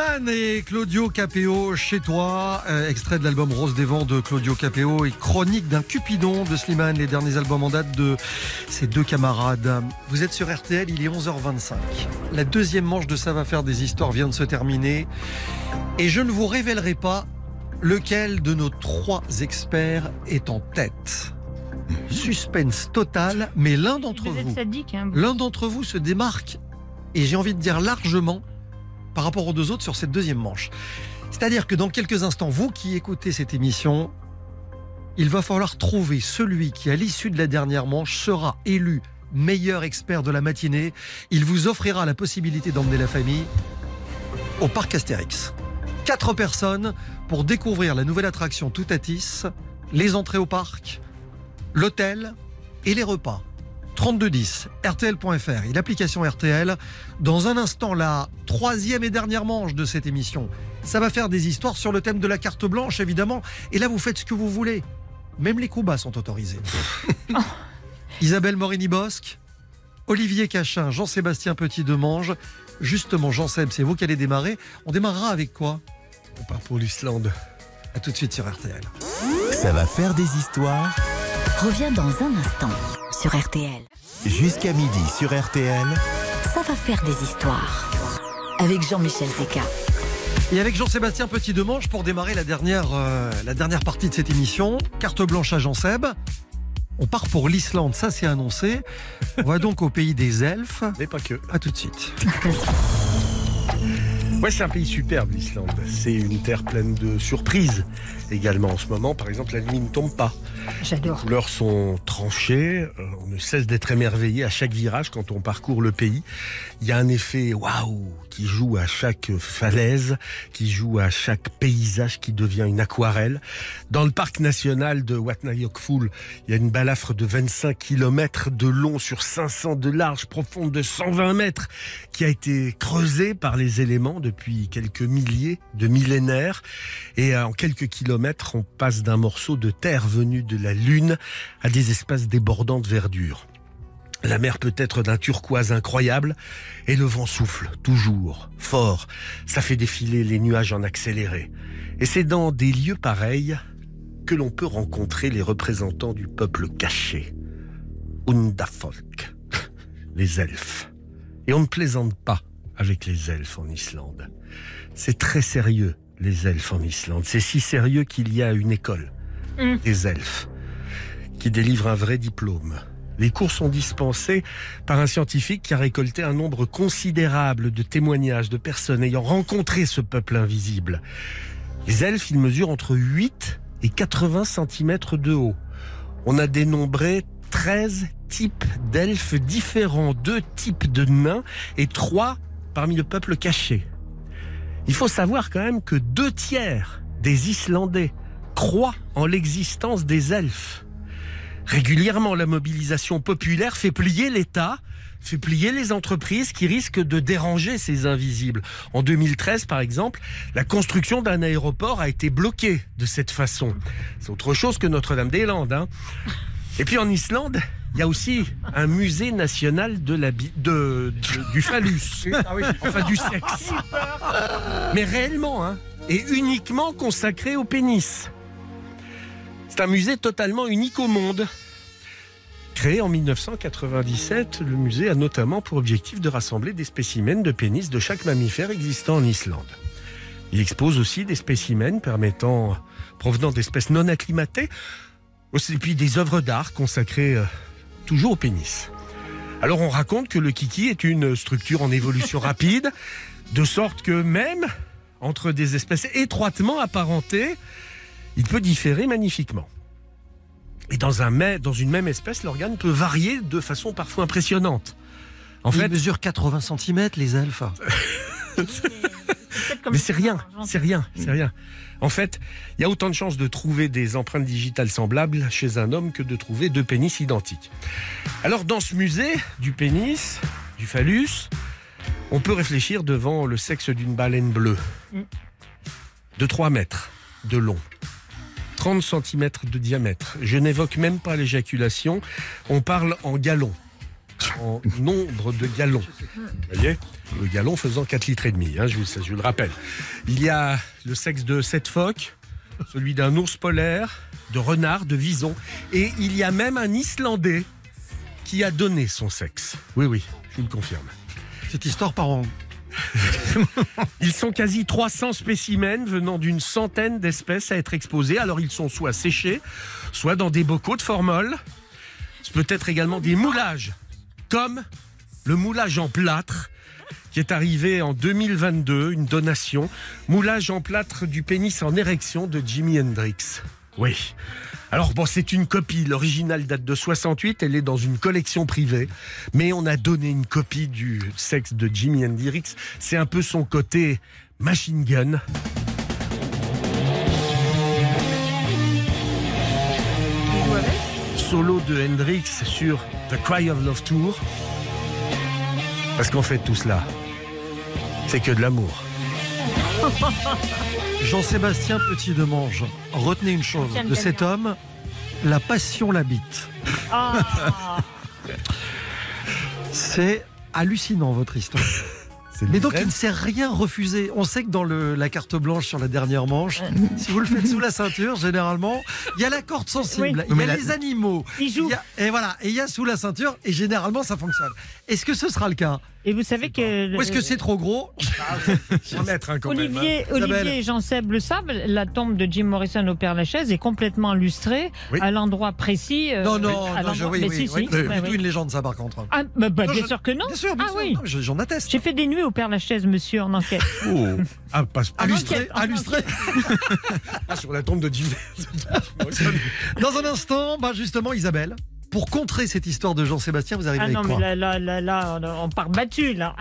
Slimane et Claudio Capéo chez toi, euh, extrait de l'album Rose des Vents de Claudio Capéo et chronique d'un Cupidon de Slimane, les derniers albums en date de ses deux camarades. Vous êtes sur RTL, il est 11h25. La deuxième manche de Ça va faire des histoires vient de se terminer et je ne vous révélerai pas lequel de nos trois experts est en tête. Suspense total, mais l'un d'entre Vous vous hein. L'un d'entre vous se démarque, et j'ai envie de dire largement, par rapport aux deux autres sur cette deuxième manche. C'est-à-dire que dans quelques instants, vous qui écoutez cette émission, il va falloir trouver celui qui, à l'issue de la dernière manche, sera élu meilleur expert de la matinée. Il vous offrira la possibilité d'emmener la famille au parc Astérix. Quatre personnes pour découvrir la nouvelle attraction Toutatis, les entrées au parc, l'hôtel et les repas. 3210, RTL.fr et l'application RTL. Dans un instant, la troisième et dernière manche de cette émission. Ça va faire des histoires sur le thème de la carte blanche, évidemment. Et là, vous faites ce que vous voulez. Même les coups bas sont autorisés. Isabelle Morini-Bosque, Olivier Cachin, Jean-Sébastien Petit-Demange. Justement, Jean-Seb, c'est vous qui allez démarrer. On démarrera avec quoi? On part pour l'Islande. A tout de suite sur RTL. Ça va faire des histoires Reviens dans un instant sur RTL. jusqu'à midi sur RTL. Ça va faire des histoires. Avec Jean-Michel Zeka. Et avec Jean-Sébastien Petit-Demange pour démarrer la dernière, euh, la dernière partie de cette émission. Carte blanche à Jean-Seb. On part pour l'Islande, ça c'est annoncé. On va donc au pays des elfes. Mais pas que. A tout de suite. Ouais, c'est un pays superbe, l'Islande. C'est une terre pleine de surprises également en ce moment. Par exemple, la nuit ne tombe pas. Les J'adore. couleurs sont tranchées. euh, on ne cesse d'être émerveillé à chaque virage quand on parcourt le pays. Il y a un effet waouh qui joue à chaque falaise, qui joue à chaque paysage qui devient une aquarelle. Dans le parc national de Watnayokful, il y a une balafre de 25 km de long sur 500 de large, profonde de 120 mètres, qui a été creusée par les éléments depuis quelques milliers de millénaires. Et euh, en quelques kilomètres, on passe d'un morceau de terre venu de la Lune à des espaces débordants de verdure. La mer peut être d'un turquoise incroyable et le vent souffle toujours, fort. Ça fait défiler les nuages en accéléré. Et c'est dans des lieux pareils que l'on peut rencontrer les représentants du peuple caché. Undafolk, les elfes. Et on ne plaisante pas avec les elfes en Islande. C'est très sérieux, les elfes en Islande. C'est si sérieux qu'il y a une école Mm. des elfes qui délivre un vrai diplôme. Les cours sont dispensés par un scientifique qui a récolté un nombre considérable de témoignages de personnes ayant rencontré ce peuple invisible. Les elfes, ils mesurent entre 8 et 80 cm de haut. On a dénombré 13 types d'elfes différents, deux types de nains et trois parmi le peuple caché. Il faut savoir quand même que deux tiers des Islandais croient en l'existence des elfes. Régulièrement, la mobilisation populaire fait plier l'État, fait plier les entreprises qui risquent de déranger ces invisibles. En 2013, par exemple, la construction d'un aéroport a été bloquée de cette façon. C'est autre chose que Notre-Dame-des-Landes. hein. Et puis en Islande, il y a aussi un musée national de la bi- de, de- du phallus, enfin du sexe. Mais réellement, hein, et uniquement consacré au pénis. C'est un musée totalement unique au monde. Créé en 1997, le musée a notamment pour objectif de rassembler des spécimens de pénis de chaque mammifère existant en Islande. Il expose aussi des spécimens permettant, provenant d'espèces non acclimatées, aussi puis des œuvres d'art consacrées euh, toujours au pénis. Alors on raconte que le kiki est une structure en évolution rapide, de sorte que même entre des espèces étroitement apparentées, il peut différer magnifiquement. Et dans, un, mai- dans une même espèce, l'organe peut varier de façon parfois impressionnante. En Ils fait, mesurent 80 cm, les elfes. mais c'est rien, c'est rien, c'est rien. En fait, il y a autant de chances de trouver des empreintes digitales semblables chez un homme que de trouver deux pénis identiques. Alors, dans ce musée du pénis, du phallus, on peut réfléchir devant le sexe d'une baleine bleue. De 3 mètres de long. 30 cm de diamètre. Je n'évoque même pas l'éjaculation, on parle en gallons. En nombre de gallons. Vous voyez Le gallon faisant 4 litres et demi, hein, je, vous, je vous le rappelle. Il y a le sexe de sept phoques, celui d'un ours polaire, de renard, de vison. Et il y a même un Islandais qui a donné son sexe. Oui, oui, je vous le confirme. Cette histoire part en... Ils sont quasi 300 spécimens venant d'une centaine d'espèces à être exposés. Alors ils sont soit séchés, soit dans des bocaux de formol. Ce peut être également des moulages, comme le moulage en plâtre qui est arrivé en 2022, une donation, moulage en plâtre du pénis en érection de Jimi Hendrix. Oui. Alors bon, c'est une copie. L'original date de 68. Elle est dans une collection privée. Mais on a donné une copie du sexe de Jimi Hendrix. C'est un peu son côté machine gun. Solo de Hendrix sur The Cry of Love Tour. Parce qu'en fait, tout cela, c'est que de l'amour. Jean-Sébastien Petit de Mange, retenez une chose de cet homme, la passion l'habite. Ah, C'est hallucinant votre histoire. Mais donc il ne s'est rien refusé. On sait que dans le- la carte blanche sur la dernière manche, si vous le faites sous la ceinture, généralement, il y a la corde sensible, Oui. il y Mais a la- les animaux, il il joue. y a- et voilà, et il y a sous la ceinture, et généralement ça fonctionne. Est-ce que ce sera le cas? Et vous savez que. Ou est-ce que c'est trop gros? Mètre, hein, quand même. hein. Olivier. Olivier et Jean-Seb le savent, la tombe de Jim Morrison au Père Lachaise est complètement lustrée Oui. à l'endroit précis. euh, Non, à non, non, l'endroit- je, oui, mais oui, si, oui, si, oui, c'est oui. plutôt une légende ça par contre. Ah, bah, bah, Non, bien je- sûr que non. Bien sûr, bien ah sûr. oui. J'en atteste. J'ai fait des nuits au Père Lachaise, monsieur, en enquête. Ah, pas, pas- Illustré, enquête, en illustré. pas sur la tombe de Jim. Dans un instant, bah justement, Isabelle, pour contrer cette histoire de Jean-Sébastien, vous arrivez Ah avec non, quoi mais là, là, là, là, on- part battu, là.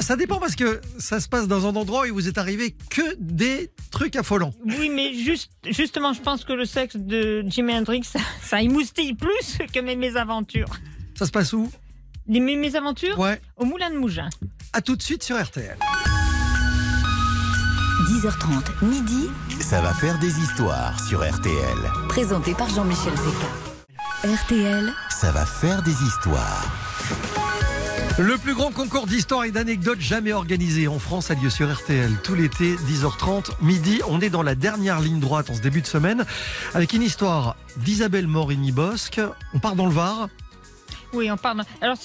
Ça dépend parce que ça se passe dans un endroit où vous êtes arrivé que des trucs affolants. Oui, mais juste, justement, je pense que le sexe de Jimi Hendrix, ça, ça émoustille plus que mes mésaventures. Ça se passe où? Les mes mésaventures? Ouais. Au Moulin de Mougin. À tout de suite sur RTL. 10h30, midi, Ça va faire des histoires sur RTL. présenté par Jean-Michel Zeka. RTL, Ça va faire des histoires. Le plus grand concours d'histoire et d'anecdotes jamais organisé en France a lieu sur RTL tout l'été, 10h30, midi. On est dans la dernière ligne droite en ce début de semaine avec une histoire d'Isabelle Morini-Bosque. On part dans le Var. Oui, on parle. Alors,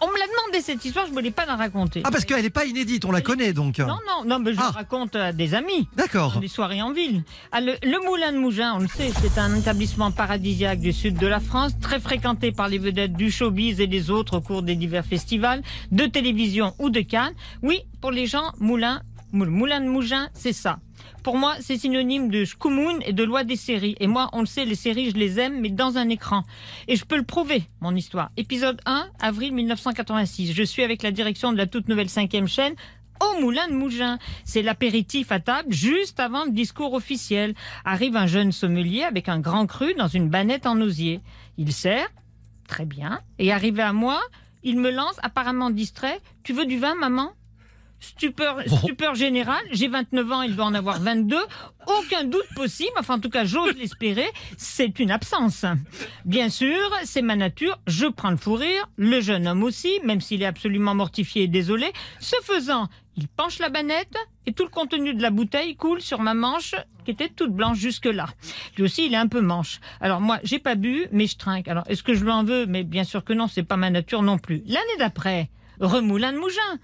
on me l'a demandé cette histoire, je voulais pas la raconter. Ah, parce qu'elle n'est pas inédite, on la connaît donc. Non, non, non, mais je Ah. la raconte à des amis. D'accord. Des soirées en ville. Ah, le, le Moulin de Mougin, on le sait, c'est un établissement paradisiaque du sud de la France, très fréquenté par les vedettes du showbiz et des autres au cours des divers festivals, de télévision ou de Cannes. Oui, pour les gens, Moulin, Moul- Moulin de Mougin, c'est ça. Pour moi, c'est synonyme de Shkumun et de loi des séries. Et moi, on le sait, les séries, je les aime, mais dans un écran. Et je peux le prouver, mon histoire. Épisode 1, avril 1986. Je suis avec la direction de la toute nouvelle cinquième chaîne au Moulin de Mougin. C'est l'apéritif à table juste avant le discours officiel. Arrive un jeune sommelier avec un grand cru dans une banette en osier. Il sert, très bien, et arrivé à moi, il me lance, apparemment distrait, Tu veux du vin, maman? Stupeur, stupeur générale, j'ai 29 ans, il doit en avoir 22. Aucun doute possible, enfin en tout cas j'ose l'espérer, c'est une absence. Bien sûr, c'est ma nature, je prends le fou rire, le jeune homme aussi, même s'il est absolument mortifié et désolé. Ce faisant, il penche la banette et tout le contenu de la bouteille coule sur ma manche qui était toute blanche jusque-là. Lui aussi, il est un peu manche. Alors moi, j'ai pas bu, mais je trinque. Alors est-ce que je lui en veux? Mais bien sûr que non, c'est pas ma nature non plus. L'année d'après, remoulin de Mougin.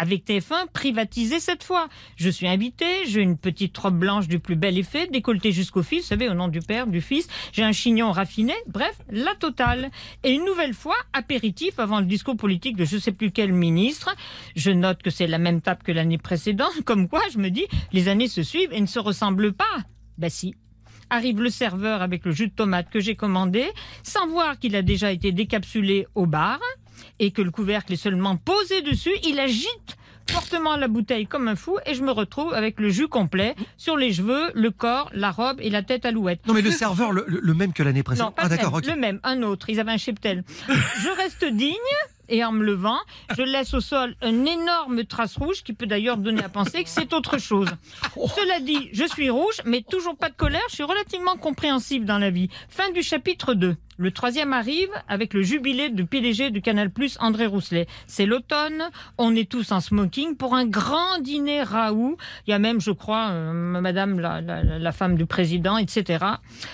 Avec TF1, privatisé cette fois. Je suis invité, j'ai une petite robe blanche du plus bel effet, décolletée jusqu'au fils, vous savez, au nom du père, du fils. J'ai un chignon raffiné, bref, la totale. Et une nouvelle fois, apéritif avant le discours politique de je sais plus quel ministre. Je note que c'est la même table que l'année précédente, comme quoi je me dis, les années se suivent et ne se ressemblent pas. Ben si. Arrive le serveur avec le jus de tomate que j'ai commandé, sans voir qu'il a déjà été décapsulé au bar et que le couvercle est seulement posé dessus, il agite fortement la bouteille comme un fou et je me retrouve avec le jus complet sur les cheveux, le corps, la robe et la tête alouette. Non mais le serveur, le, même que l'année Non, précédente. pas ah d'accord, le même, un autre. Ils avaient un cheptel. Je reste digne et en me levant, je laisse au sol une énorme trace rouge qui peut d'ailleurs donner à penser que c'est autre chose. Cela dit, je suis rouge, mais toujours pas de colère. Je suis relativement compréhensible dans la vie. Fin du chapitre 2. Le troisième arrive avec le jubilé de PDG du Canal Plus André Rousselet. C'est l'automne, on est tous en smoking pour un grand dîner Raoult. Il y a même, je crois, euh, Madame la, la- la femme du président, etc.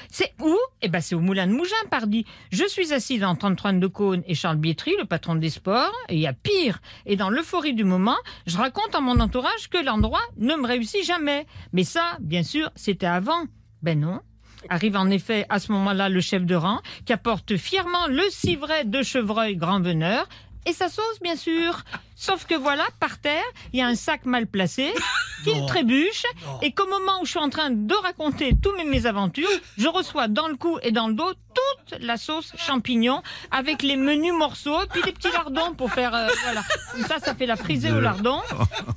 C'est où? Eh ben, c'est au Moulin de Mougin, pardi. Je suis assise en 33 de Cône et Charles Bietri, le patron des sports. Et il y a pire. Et dans l'euphorie du moment, je raconte à mon entourage que l'endroit ne me réussit jamais. Mais ça, bien sûr, c'était avant. Ben non. Arrive en effet à ce moment-là le chef de rang qui apporte fièrement le civret de chevreuil grand veneur et sa sauce bien sûr. Sauf que voilà, par terre, il y a un sac mal placé qui me trébuche et qu'au moment où je suis en train de raconter tous mes mésaventures, je reçois dans le cou et dans le dos toute la sauce champignon avec les menus morceaux et puis des petits lardons pour faire euh, voilà. Comme ça, ça fait la frisée au lardon.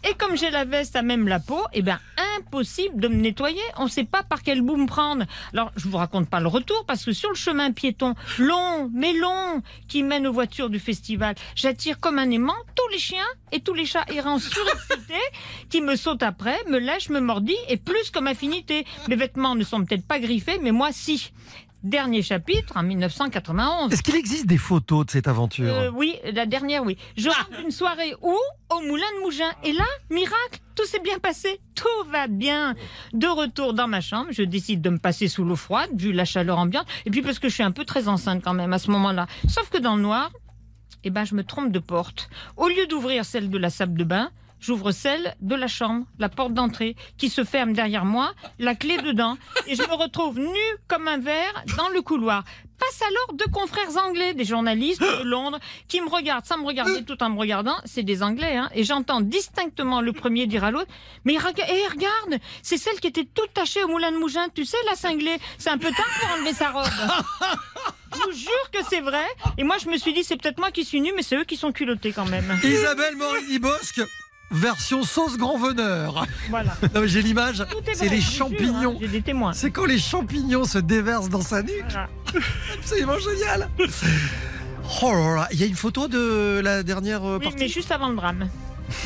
Et comme j'ai la veste à même la peau, eh ben impossible de me nettoyer. On ne sait pas par quel bout me prendre. Alors je vous raconte pas le retour parce que sur le chemin piéton long, mais long, qui mène aux voitures du festival, j'attire comme un aimant tous les chiens et tous les chats errants surexcités qui me sautent après, me lèchent, me mordillent et plus comme affinité. Mes vêtements ne sont peut-être pas griffés, mais moi si. Dernier chapitre en 1991. Est-ce qu'il existe des photos de cette aventure Euh, oui, la dernière, oui. Je rentre d'une soirée où Au Moulin de Mougin. Et là, miracle, tout s'est bien passé. Tout va bien. De retour dans ma chambre, je décide de me passer sous l'eau froide, vu la chaleur ambiante. Et puis parce que je suis un peu très enceinte quand même à ce moment-là. Sauf que dans le noir, eh ben, je me trompe de porte. Au lieu d'ouvrir celle de la salle de bain, j'ouvre celle de la chambre, la porte d'entrée, qui se ferme derrière moi, la clé dedans, et je me retrouve nue comme un verre dans le couloir. Passe alors deux confrères anglais, des journalistes de Londres, qui me regardent sans me regarder tout en me regardant. C'est des anglais, hein. Et j'entends distinctement le premier dire à l'autre, mais rega- eh, regarde, c'est celle qui était toute tachée au moulin de Mougin, tu sais, la cinglée. C'est un peu tard pour enlever sa robe. Je vous jure que c'est vrai. Et moi, je me suis dit, c'est peut-être moi qui suis nue, mais c'est eux qui sont culottés quand même. Isabelle Morini-Bosque, version sauce grand veneur. Voilà. J'ai l'image, c'est les champignons. hein, J'ai des témoins. C'est quand les champignons se déversent dans sa nuque. Voilà. Absolument génial. Oh là là, il y a une photo de la dernière euh, Oui, partie. mais juste avant le drame.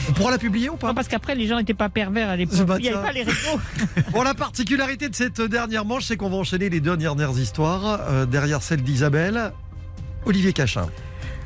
On pourra la publier ou pas Non, parce qu'après, les gens n'étaient pas pervers à l'époque. Il n'y avait pas les réseaux. Bon, la particularité de cette dernière manche, c'est qu'on va enchaîner les deux dernières histoires. Euh, derrière celle d'Isabelle, Olivier Cachin.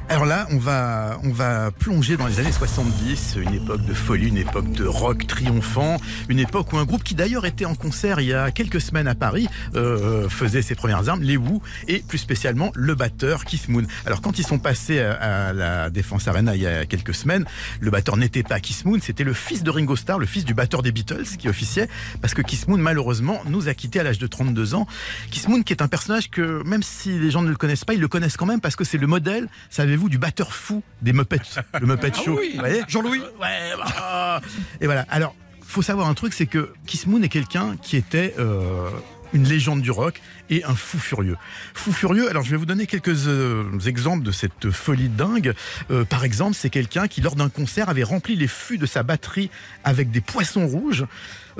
Alors là, on va, on va plonger dans les années 70, une époque de folie, une époque de rock triomphant, une époque où un groupe qui d'ailleurs était en concert il y a quelques semaines à Paris euh, faisait ses premières armes, les Who, et plus spécialement le batteur Keith Moon. Alors quand ils sont passés à, à la Défense Arena il y a quelques semaines, le batteur n'était pas Keith Moon, c'était le fils de Ringo Starr, le fils du batteur des Beatles qui officiait, parce que Keith Moon malheureusement nous a quittés à l'âge de 32 ans. Keith Moon qui est un personnage que même si les gens ne le connaissent pas, ils le connaissent quand même parce que c'est le modèle, savez-vous, du batteur fou des Muppets, le Muppet Show. oui. Vous voyez Jean-Louis Ouais, bah, et voilà. Alors, faut savoir un truc, c'est que Kiss Moon est quelqu'un qui était euh, une légende du rock et un fou furieux. Fou furieux, alors je vais vous donner quelques euh, exemples de cette folie dingue. Euh, par exemple, c'est quelqu'un qui, lors d'un concert, avait rempli les fûts de sa batterie avec des poissons rouges.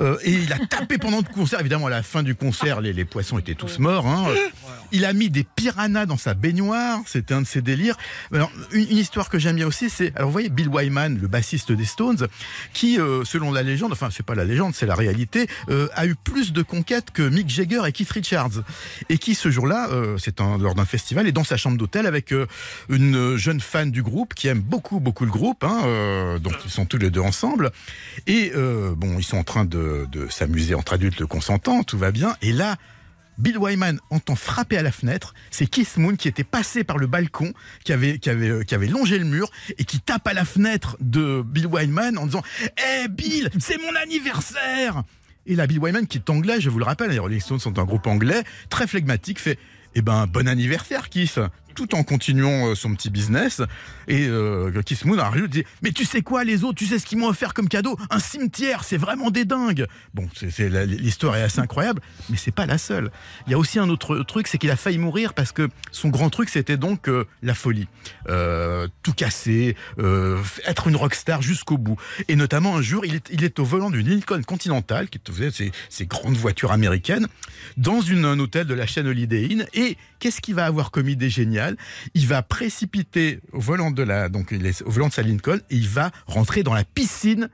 Euh, et il a tapé pendant le concert. Évidemment, à la fin du concert, les, poissons étaient tous morts. hein. Il a mis des piranhas dans sa baignoire. C'était un de ses délires. Une, histoire que j'aime bien aussi, c'est, alors vous voyez, Bill Wyman, le bassiste des Stones, qui, euh, selon la légende, enfin c'est pas la légende, c'est la réalité, euh, a eu plus de conquêtes que Mick Jagger et Keith Richards, et qui ce jour-là, c'est lors d'un festival, est dans sa chambre d'hôtel avec une jeune fan du groupe qui aime beaucoup beaucoup le groupe, hein, donc ils sont tous les deux ensemble, et bon, ils sont en train de, de s'amuser entre adultes consentants, tout va bien, et là. Bill Wyman entend frapper à la fenêtre. C'est Keith Moon qui était passé par le balcon, qui avait, euh, longé le mur et qui tape à la fenêtre de Bill Wyman en disant Eh Bill, c'est mon anniversaire Et là, Bill Wyman, qui est anglais, je vous le rappelle, les Rolling Stones sont un groupe anglais, très flegmatique, fait Eh ben, bon anniversaire, Keith tout en continuant euh, son petit business. Et euh, Keith Moon et dit Mais tu sais quoi, les autres, tu sais ce qu'ils m'ont offert comme cadeau? Un cimetière, c'est vraiment des dingues Bon, l'histoire est assez incroyable, mais c'est pas la seule. Il y a aussi un autre truc, c'est qu'il a failli mourir parce que son grand truc, c'était donc euh, la folie. Euh, tout casser, être une rockstar jusqu'au bout. Et notamment, un jour, il est, il est au volant d'une Lincoln Continental, qui faisait ces, ces grandes voitures américaines, dans un hôtel de la chaîne Holiday Inn. Et qu'est-ce qu'il va avoir comme idée géniale Il va précipiter au volant de la, donc il au volant de sa Lincoln et il va rentrer dans la piscine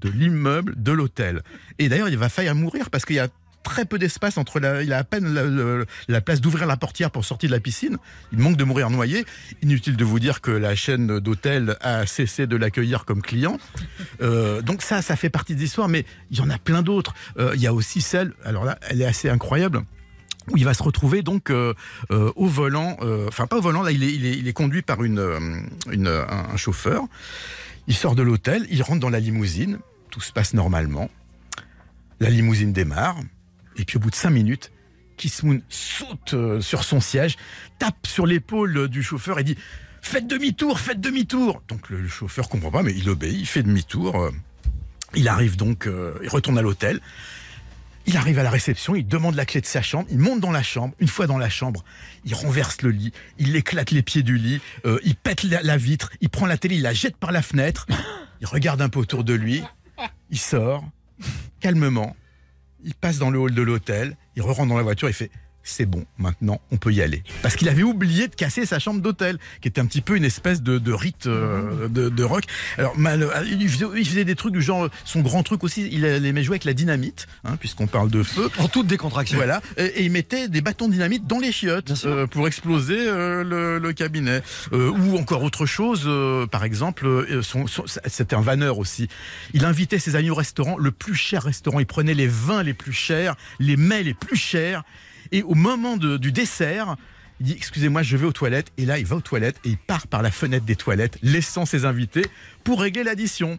de l'immeuble de l'hôtel. Et d'ailleurs, il va faillir mourir parce qu'il y a très peu d'espace entre la, il a à peine la, place d'ouvrir la portière pour sortir de la piscine. Il manque de mourir noyé. Inutile de vous dire que la chaîne d'hôtel a cessé de l'accueillir comme client. Euh, donc ça, ça fait partie des histoires, mais il y en a plein d'autres. Euh, il y a aussi celle, alors là, elle est assez incroyable où il va se retrouver donc euh, euh, au volant, euh, enfin pas au volant, là il est, conduit par un, chauffeur. Il sort de l'hôtel, il rentre dans la limousine, tout se passe normalement. La limousine démarre, et puis au bout de cinq minutes, Kiss Moon saute sur son siège, tape sur l'épaule du chauffeur et dit Faites demi-tour, faites demi-tour Donc le, chauffeur comprend pas, mais il obéit, il fait demi-tour. Il arrive donc, il retourne à l'hôtel. Il arrive à la réception, il demande la clé de sa chambre, il monte dans la chambre. Une fois dans la chambre, il renverse le lit, il éclate les pieds du lit, euh, il pète la, vitre, il prend la télé, il la jette par la fenêtre, il regarde un peu autour de lui, il sort calmement, il passe dans le hall de l'hôtel, il re rentre dans la voiture, il fait c'est bon, maintenant on peut y aller. Parce qu'il avait oublié de casser sa chambre d'hôtel, qui était un petit peu une espèce de, de rite euh, de, de rock. Alors, mal, euh, il, faisait, il faisait des trucs du genre, son grand truc aussi, il aimait jouer avec la dynamite, hein, puisqu'on parle de feu. En toute décontraction. Voilà, et, et il mettait des bâtons de dynamite dans les chiottes euh, pour exploser euh, le, le cabinet. Euh, ou encore autre chose, euh, par exemple, euh, c'était un vanneur aussi. Il invitait ses amis au restaurant, le plus cher restaurant. Il prenait les vins les plus chers, les mets les plus chers. Et au moment du dessert, il dit Excusez-moi, je vais aux toilettes. Et là, il va aux toilettes et il part par la fenêtre des toilettes, laissant ses invités pour régler l'addition.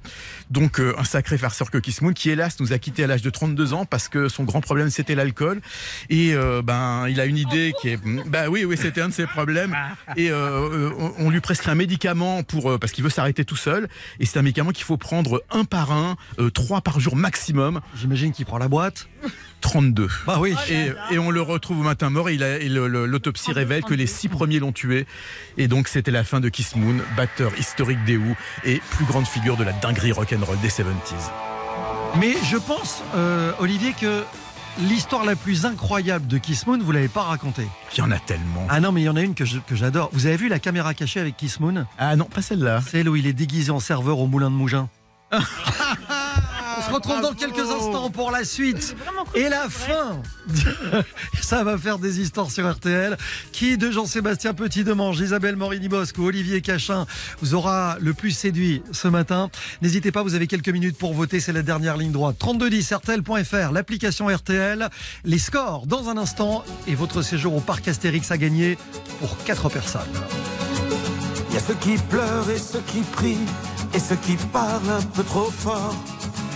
Donc, euh, un sacré farceur que Kiss Moon, qui hélas nous a quitté à l'âge de 32 ans parce que son grand problème c'était l'alcool. Et euh, ben, il a une idée qui est. Bah oui, oui, c'était un de ses problèmes. Et euh, on, lui prescrit un médicament pour euh, parce qu'il veut s'arrêter tout seul. Et c'est un médicament qu'il faut prendre un par un, euh, trois par jour maximum. J'imagine qu'il prend la boîte. 32. Bah oui. Et, et on le retrouve au matin mort. Et, il a- et le- le- l'autopsie révèle que les six premiers l'ont tué. Et donc c'était la fin de Kiss Moon, batteur historique des Who et plus grande figure de la dinguerie rock'n'roll des 70s. Mais je pense, euh, Olivier, que l'histoire la plus incroyable de Kiss Moon, vous l'avez pas racontée. Il y en a tellement. Ah non, mais il y en a une que je- que j'adore. Vous avez vu la caméra cachée avec Kiss Moon? Ah non, pas celle-là. Celle où il est déguisé en serveur au moulin de Mougin. On se retrouve dans quelques instants pour la suite et la fin. Ça va faire des histoires sur RTL. Qui de Jean-Sébastien Petit-Demange, Isabelle Morini-Bosque ou Olivier Cachin vous aura le plus séduit ce matin? N'hésitez pas, vous avez quelques minutes pour voter. C'est la dernière ligne droite. 3210 RTL.fr, l'application RTL. Les scores dans un instant et votre séjour au parc Astérix à gagner pour 4 personnes. Il y a ceux qui pleurent et ceux qui prient, et ceux qui parlent un peu trop fort.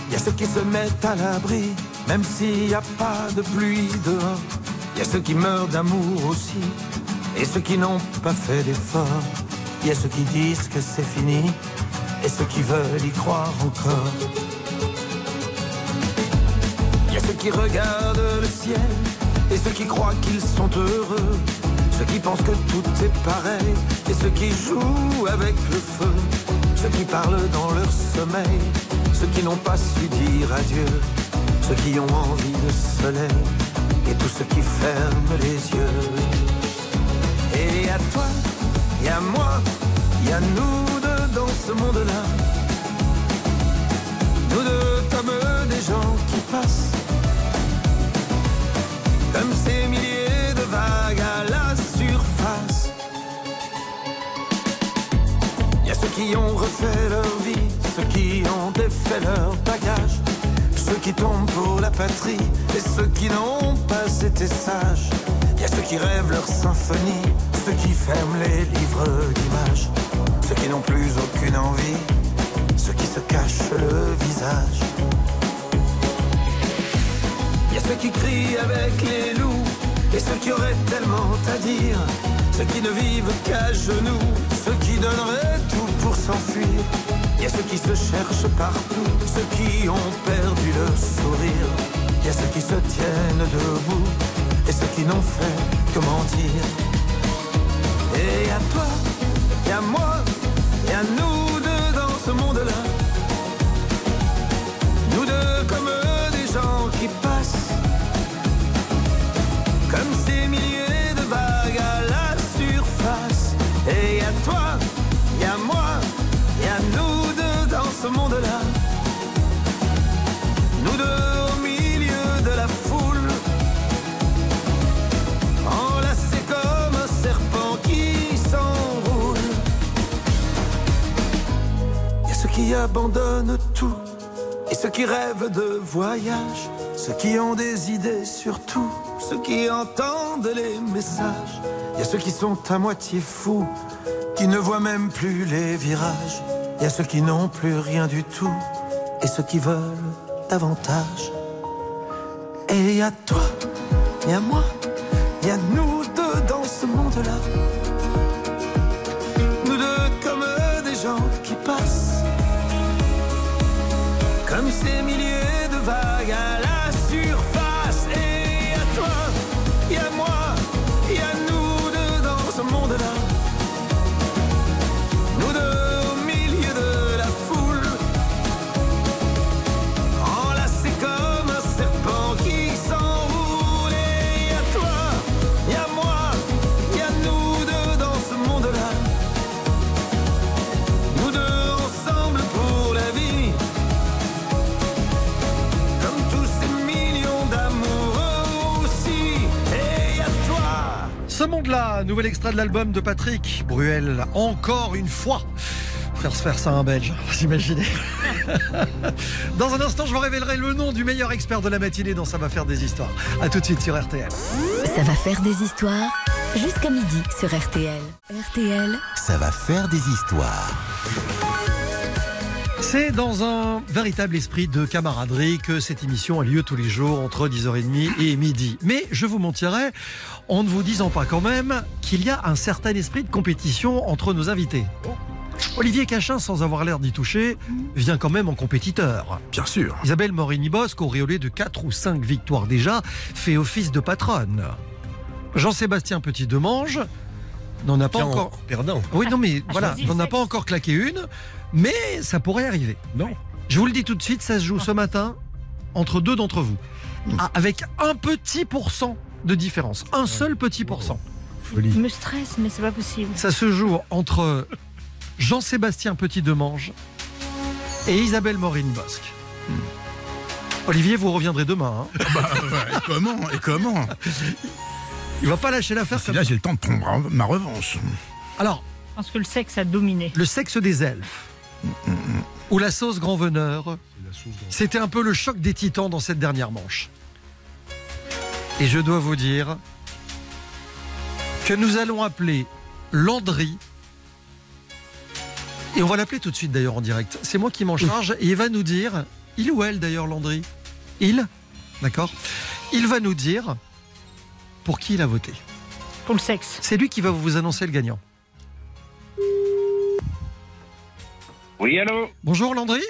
Il y a ceux qui se mettent à l'abri, même s'il n'y a pas de pluie dehors. Il y a ceux qui meurent d'amour aussi, et ceux qui n'ont pas fait d'effort. Il y a ceux qui disent que c'est fini, et ceux qui veulent y croire encore. ceux qui regardent le ciel et ceux qui croient qu'ils sont heureux. Ceux qui pensent que tout est pareil et ceux qui jouent avec le feu. Ceux qui parlent dans leur sommeil, ceux qui n'ont pas su dire adieu. Ceux qui ont envie de soleil et tous ceux qui ferment les yeux. Et à toi, et à moi, il y a nous deux dans ce monde-là. Nous deux comme des gens qui passent. Comme ces milliers de vagues ceux qui ont refait leur vie, ceux qui ont défait leur bagage. Ceux qui tombent pour la patrie et ceux qui n'ont pas été sages. Il y a ceux qui rêvent leur symphonie, ceux qui ferment les livres d'images. Ceux qui n'ont plus aucune envie, ceux qui se cachent le visage. Il y a ceux qui crient avec les loups et ceux qui auraient tellement à dire. Ceux qui ne vivent qu'à genoux, qui donneraient tout pour s'enfuir. Il y a ceux qui se cherchent partout, ceux qui ont perdu le sourire. Il y a ceux qui se tiennent debout et ceux qui n'ont fait que mentir. Et à toi, et à moi, et à nous qui abandonnent tout. Et ceux qui rêvent de voyage, ceux qui ont des idées sur tout, ceux qui entendent les messages, il y a ceux qui sont à moitié fous, qui ne voient même plus les virages, il y a ceux qui n'ont plus rien du tout, et ceux qui veulent davantage. Et il y a toi, il y a moi, il y a nous deux dans ce monde-là. Nous deux comme des gens qui passent. Comme ces milliers de vagues Ce monde-là, nouvel extrait de l'album de Patrick Bruel, encore une fois. Faire se faire ça à un Belge, vous imaginez Dans un instant, je vous révélerai le nom du meilleur expert de la matinée dans Ça va faire des histoires. A tout de suite sur RTL. Ça va faire des histoires jusqu'à midi sur RTL. RTL, Ça va faire des histoires. C'est dans un véritable esprit de camaraderie que cette émission a lieu tous les jours entre 10h30 et midi. Mais je vous mentirais en ne vous disant pas quand même qu'il y a un certain esprit de compétition entre nos invités. Olivier Cachin, sans avoir l'air d'y toucher, vient quand même en compétiteur. Bien sûr. Isabelle Morini-Bosque, auréolée de 4 ou 5 victoires déjà, fait office de patronne. Jean-Sébastien Petit-Demange n'en a pas Tiens, encore... Perdant. Oui, non, mais Ah, voilà, n'en a pas encore claqué une, mais ça pourrait arriver. Non. Je vous le dis tout de suite, ça se joue ce matin entre deux d'entre vous, Ah, avec un petit pourcent de différence, un seul petit pourcent. Je me stresse, mais c'est pas possible. Ça se joue entre Jean-Sébastien Petit-Demange et Isabelle Morin-Bosque. Olivier, vous reviendrez demain. hein. Bah, ouais, et comment Et comment? Il va pas lâcher l'affaire. Là, j'ai le temps de prendre ma revanche. Alors, Je pense que le sexe a dominé. le sexe des elfes ou la sauce grand veneur, c'était un peu le choc des titans dans cette dernière manche. Et je dois vous dire que nous allons appeler Landry. Et on va l'appeler tout de suite d'ailleurs en direct. C'est moi qui m'en charge et il va nous dire, il ou elle d'ailleurs Landry? Il? D'accord Il va nous dire pour qui il a voté. Pour le sexe. C'est lui qui va vous annoncer le gagnant. Oui, allô Bonjour Landry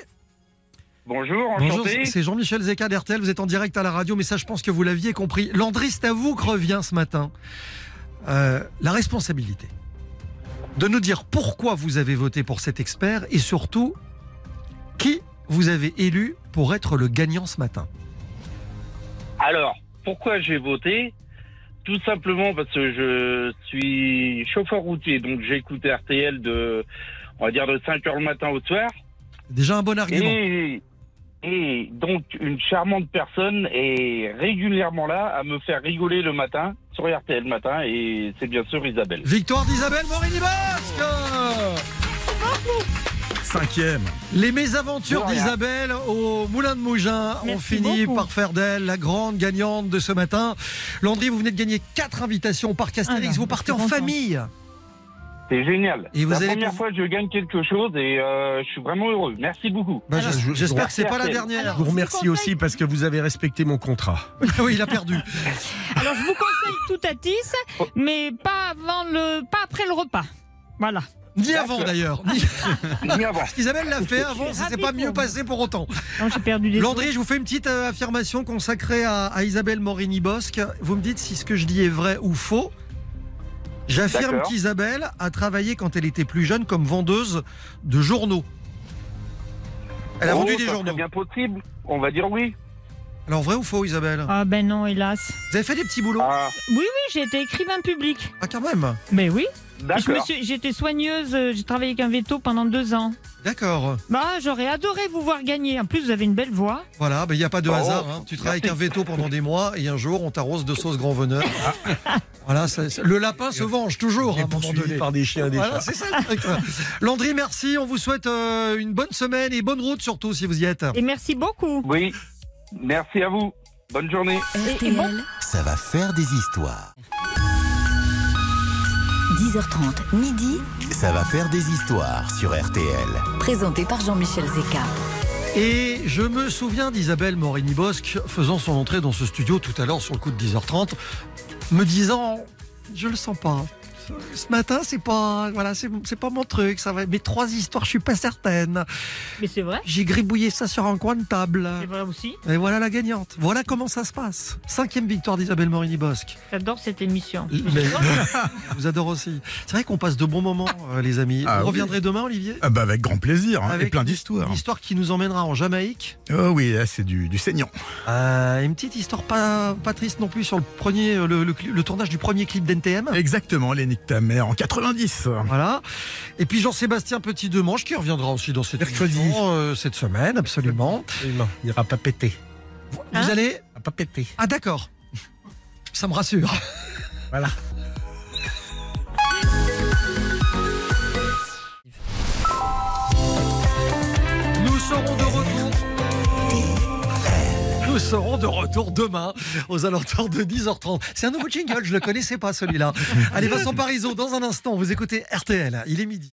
Bonjour, Bonjour, c'est Jean-Michel Zeka d'RTL, vous êtes en direct à la radio, mais ça je pense que vous l'aviez compris. Landry, c'est à vous que revient ce matin euh, la responsabilité de nous dire pourquoi vous avez voté pour cet expert et surtout qui vous avez élu pour être le gagnant ce matin. Alors, pourquoi j'ai voté Tout simplement parce que je suis chauffeur routier, donc j'écoute RTL de, on va dire, de 5 heures le matin au soir. Déjà un bon argument. Et, et donc, une charmante personne est régulièrement là à me faire rigoler le matin sur RTL matin, et c'est bien sûr Isabelle. Victoire d'Isabelle Morini-Bosque Cinquième. Les mésaventures d'Isabelle au Moulin de Mougin ont Merci fini beaucoup. par faire d'elle la grande gagnante de ce matin. Landry, vous venez de gagner quatre invitations au Parc Astérix. Ah non, vous partez en famille. C'est génial. Et vous la allez première fois que je gagne quelque chose, et euh, je suis vraiment heureux. Merci beaucoup. Bah, je- J'espère que c'est pas la dernière. Je vous remercie conseille- aussi parce que vous avez respecté mon contrat. oui, il a perdu. Alors je vous conseille tout à tisse, Oh. mais pas avant le, pas après le repas. Voilà. Ni avant d'ailleurs. Ni- Ni avant. Isabelle l'a fait avant, ça s'est pas mieux passé pour autant. Non, j'ai perdu des Landry, je vous fais une petite euh, affirmation consacrée à, à Isabelle Morini-Bosque. Vous me dites si ce que je dis est vrai ou faux. J'affirme qu'Isabelle a travaillé quand elle était plus jeune comme vendeuse de journaux. Elle a Oh, vendu des journaux. serait bien possible. On va dire oui. Alors vrai ou faux Isabelle Ah ben non, hélas. Vous avez fait des petits boulots Ah, Oui, oui, j'ai été écrivain public. Ah quand même Mais oui. J'étais soigneuse, euh, j'ai travaillé avec un veto pendant deux ans. D'accord. Bah, j'aurais adoré vous voir gagner. En plus, vous avez une belle voix. Voilà, il n'y a pas de Oh, hasard. hein. Tu travailles avec un veto pendant des mois et un jour on t'arrose de sauce grand veneur. voilà, ça- ça- le lapin se venge toujours à Et un moment poursuivi par des chiens et des Voilà, chats. c'est ça le truc. Landry, merci. On vous souhaite euh, une bonne semaine et bonne route surtout si vous y êtes. Et merci beaucoup. Oui. Merci à vous. Bonne journée. Et- et bon- RTL, Ça va faire des histoires. 10h30, midi, Ça va faire des histoires sur RTL. présenté par Jean-Michel Zeka. Et je me souviens d'Isabelle Morini-Bosque faisant son entrée dans ce studio tout à l'heure sur le coup de 10h30, me disant Je le sens pas. Ce matin, c'est pas, voilà, c'est c'est pas mon truc. Ça va. Mes trois histoires, je suis pas certaine. Mais c'est vrai. J'ai gribouillé ça sur un coin de table. C'est vrai aussi. Et voilà la gagnante. Voilà comment ça se passe. Cinquième victoire d'Isabelle Morini-Bosque. J'adore cette émission. Mais- Je vous adore aussi. C'est vrai qu'on passe de bons moments, euh, les amis. Ah vous oui. reviendrez demain, Olivier Ah bah avec grand plaisir, hein, et Avec plein d'histoires. Une histoire qui nous emmènera en Jamaïque. Oh oui, là c'est du, du saignant. Euh, une petite histoire pas, pas triste non plus sur le, premier, le, le tournage du premier clip d'NTM. Exactement, les Ta mère en 90. Voilà. Et puis Jean-Sébastien Petit Demange qui reviendra aussi dans cette Mercredi. émission, euh, cette semaine, absolument. Non, il n'ira pas péter. Vous Hein allez. Il va pas péter. Ah d'accord. Ça me rassure. Voilà. Nous serons de. Nous serons de retour demain aux alentours de 10h30. C'est un nouveau jingle, je le connaissais pas celui-là. Allez, Vincent Parisot, dans un instant, vous écoutez RTL, il est midi.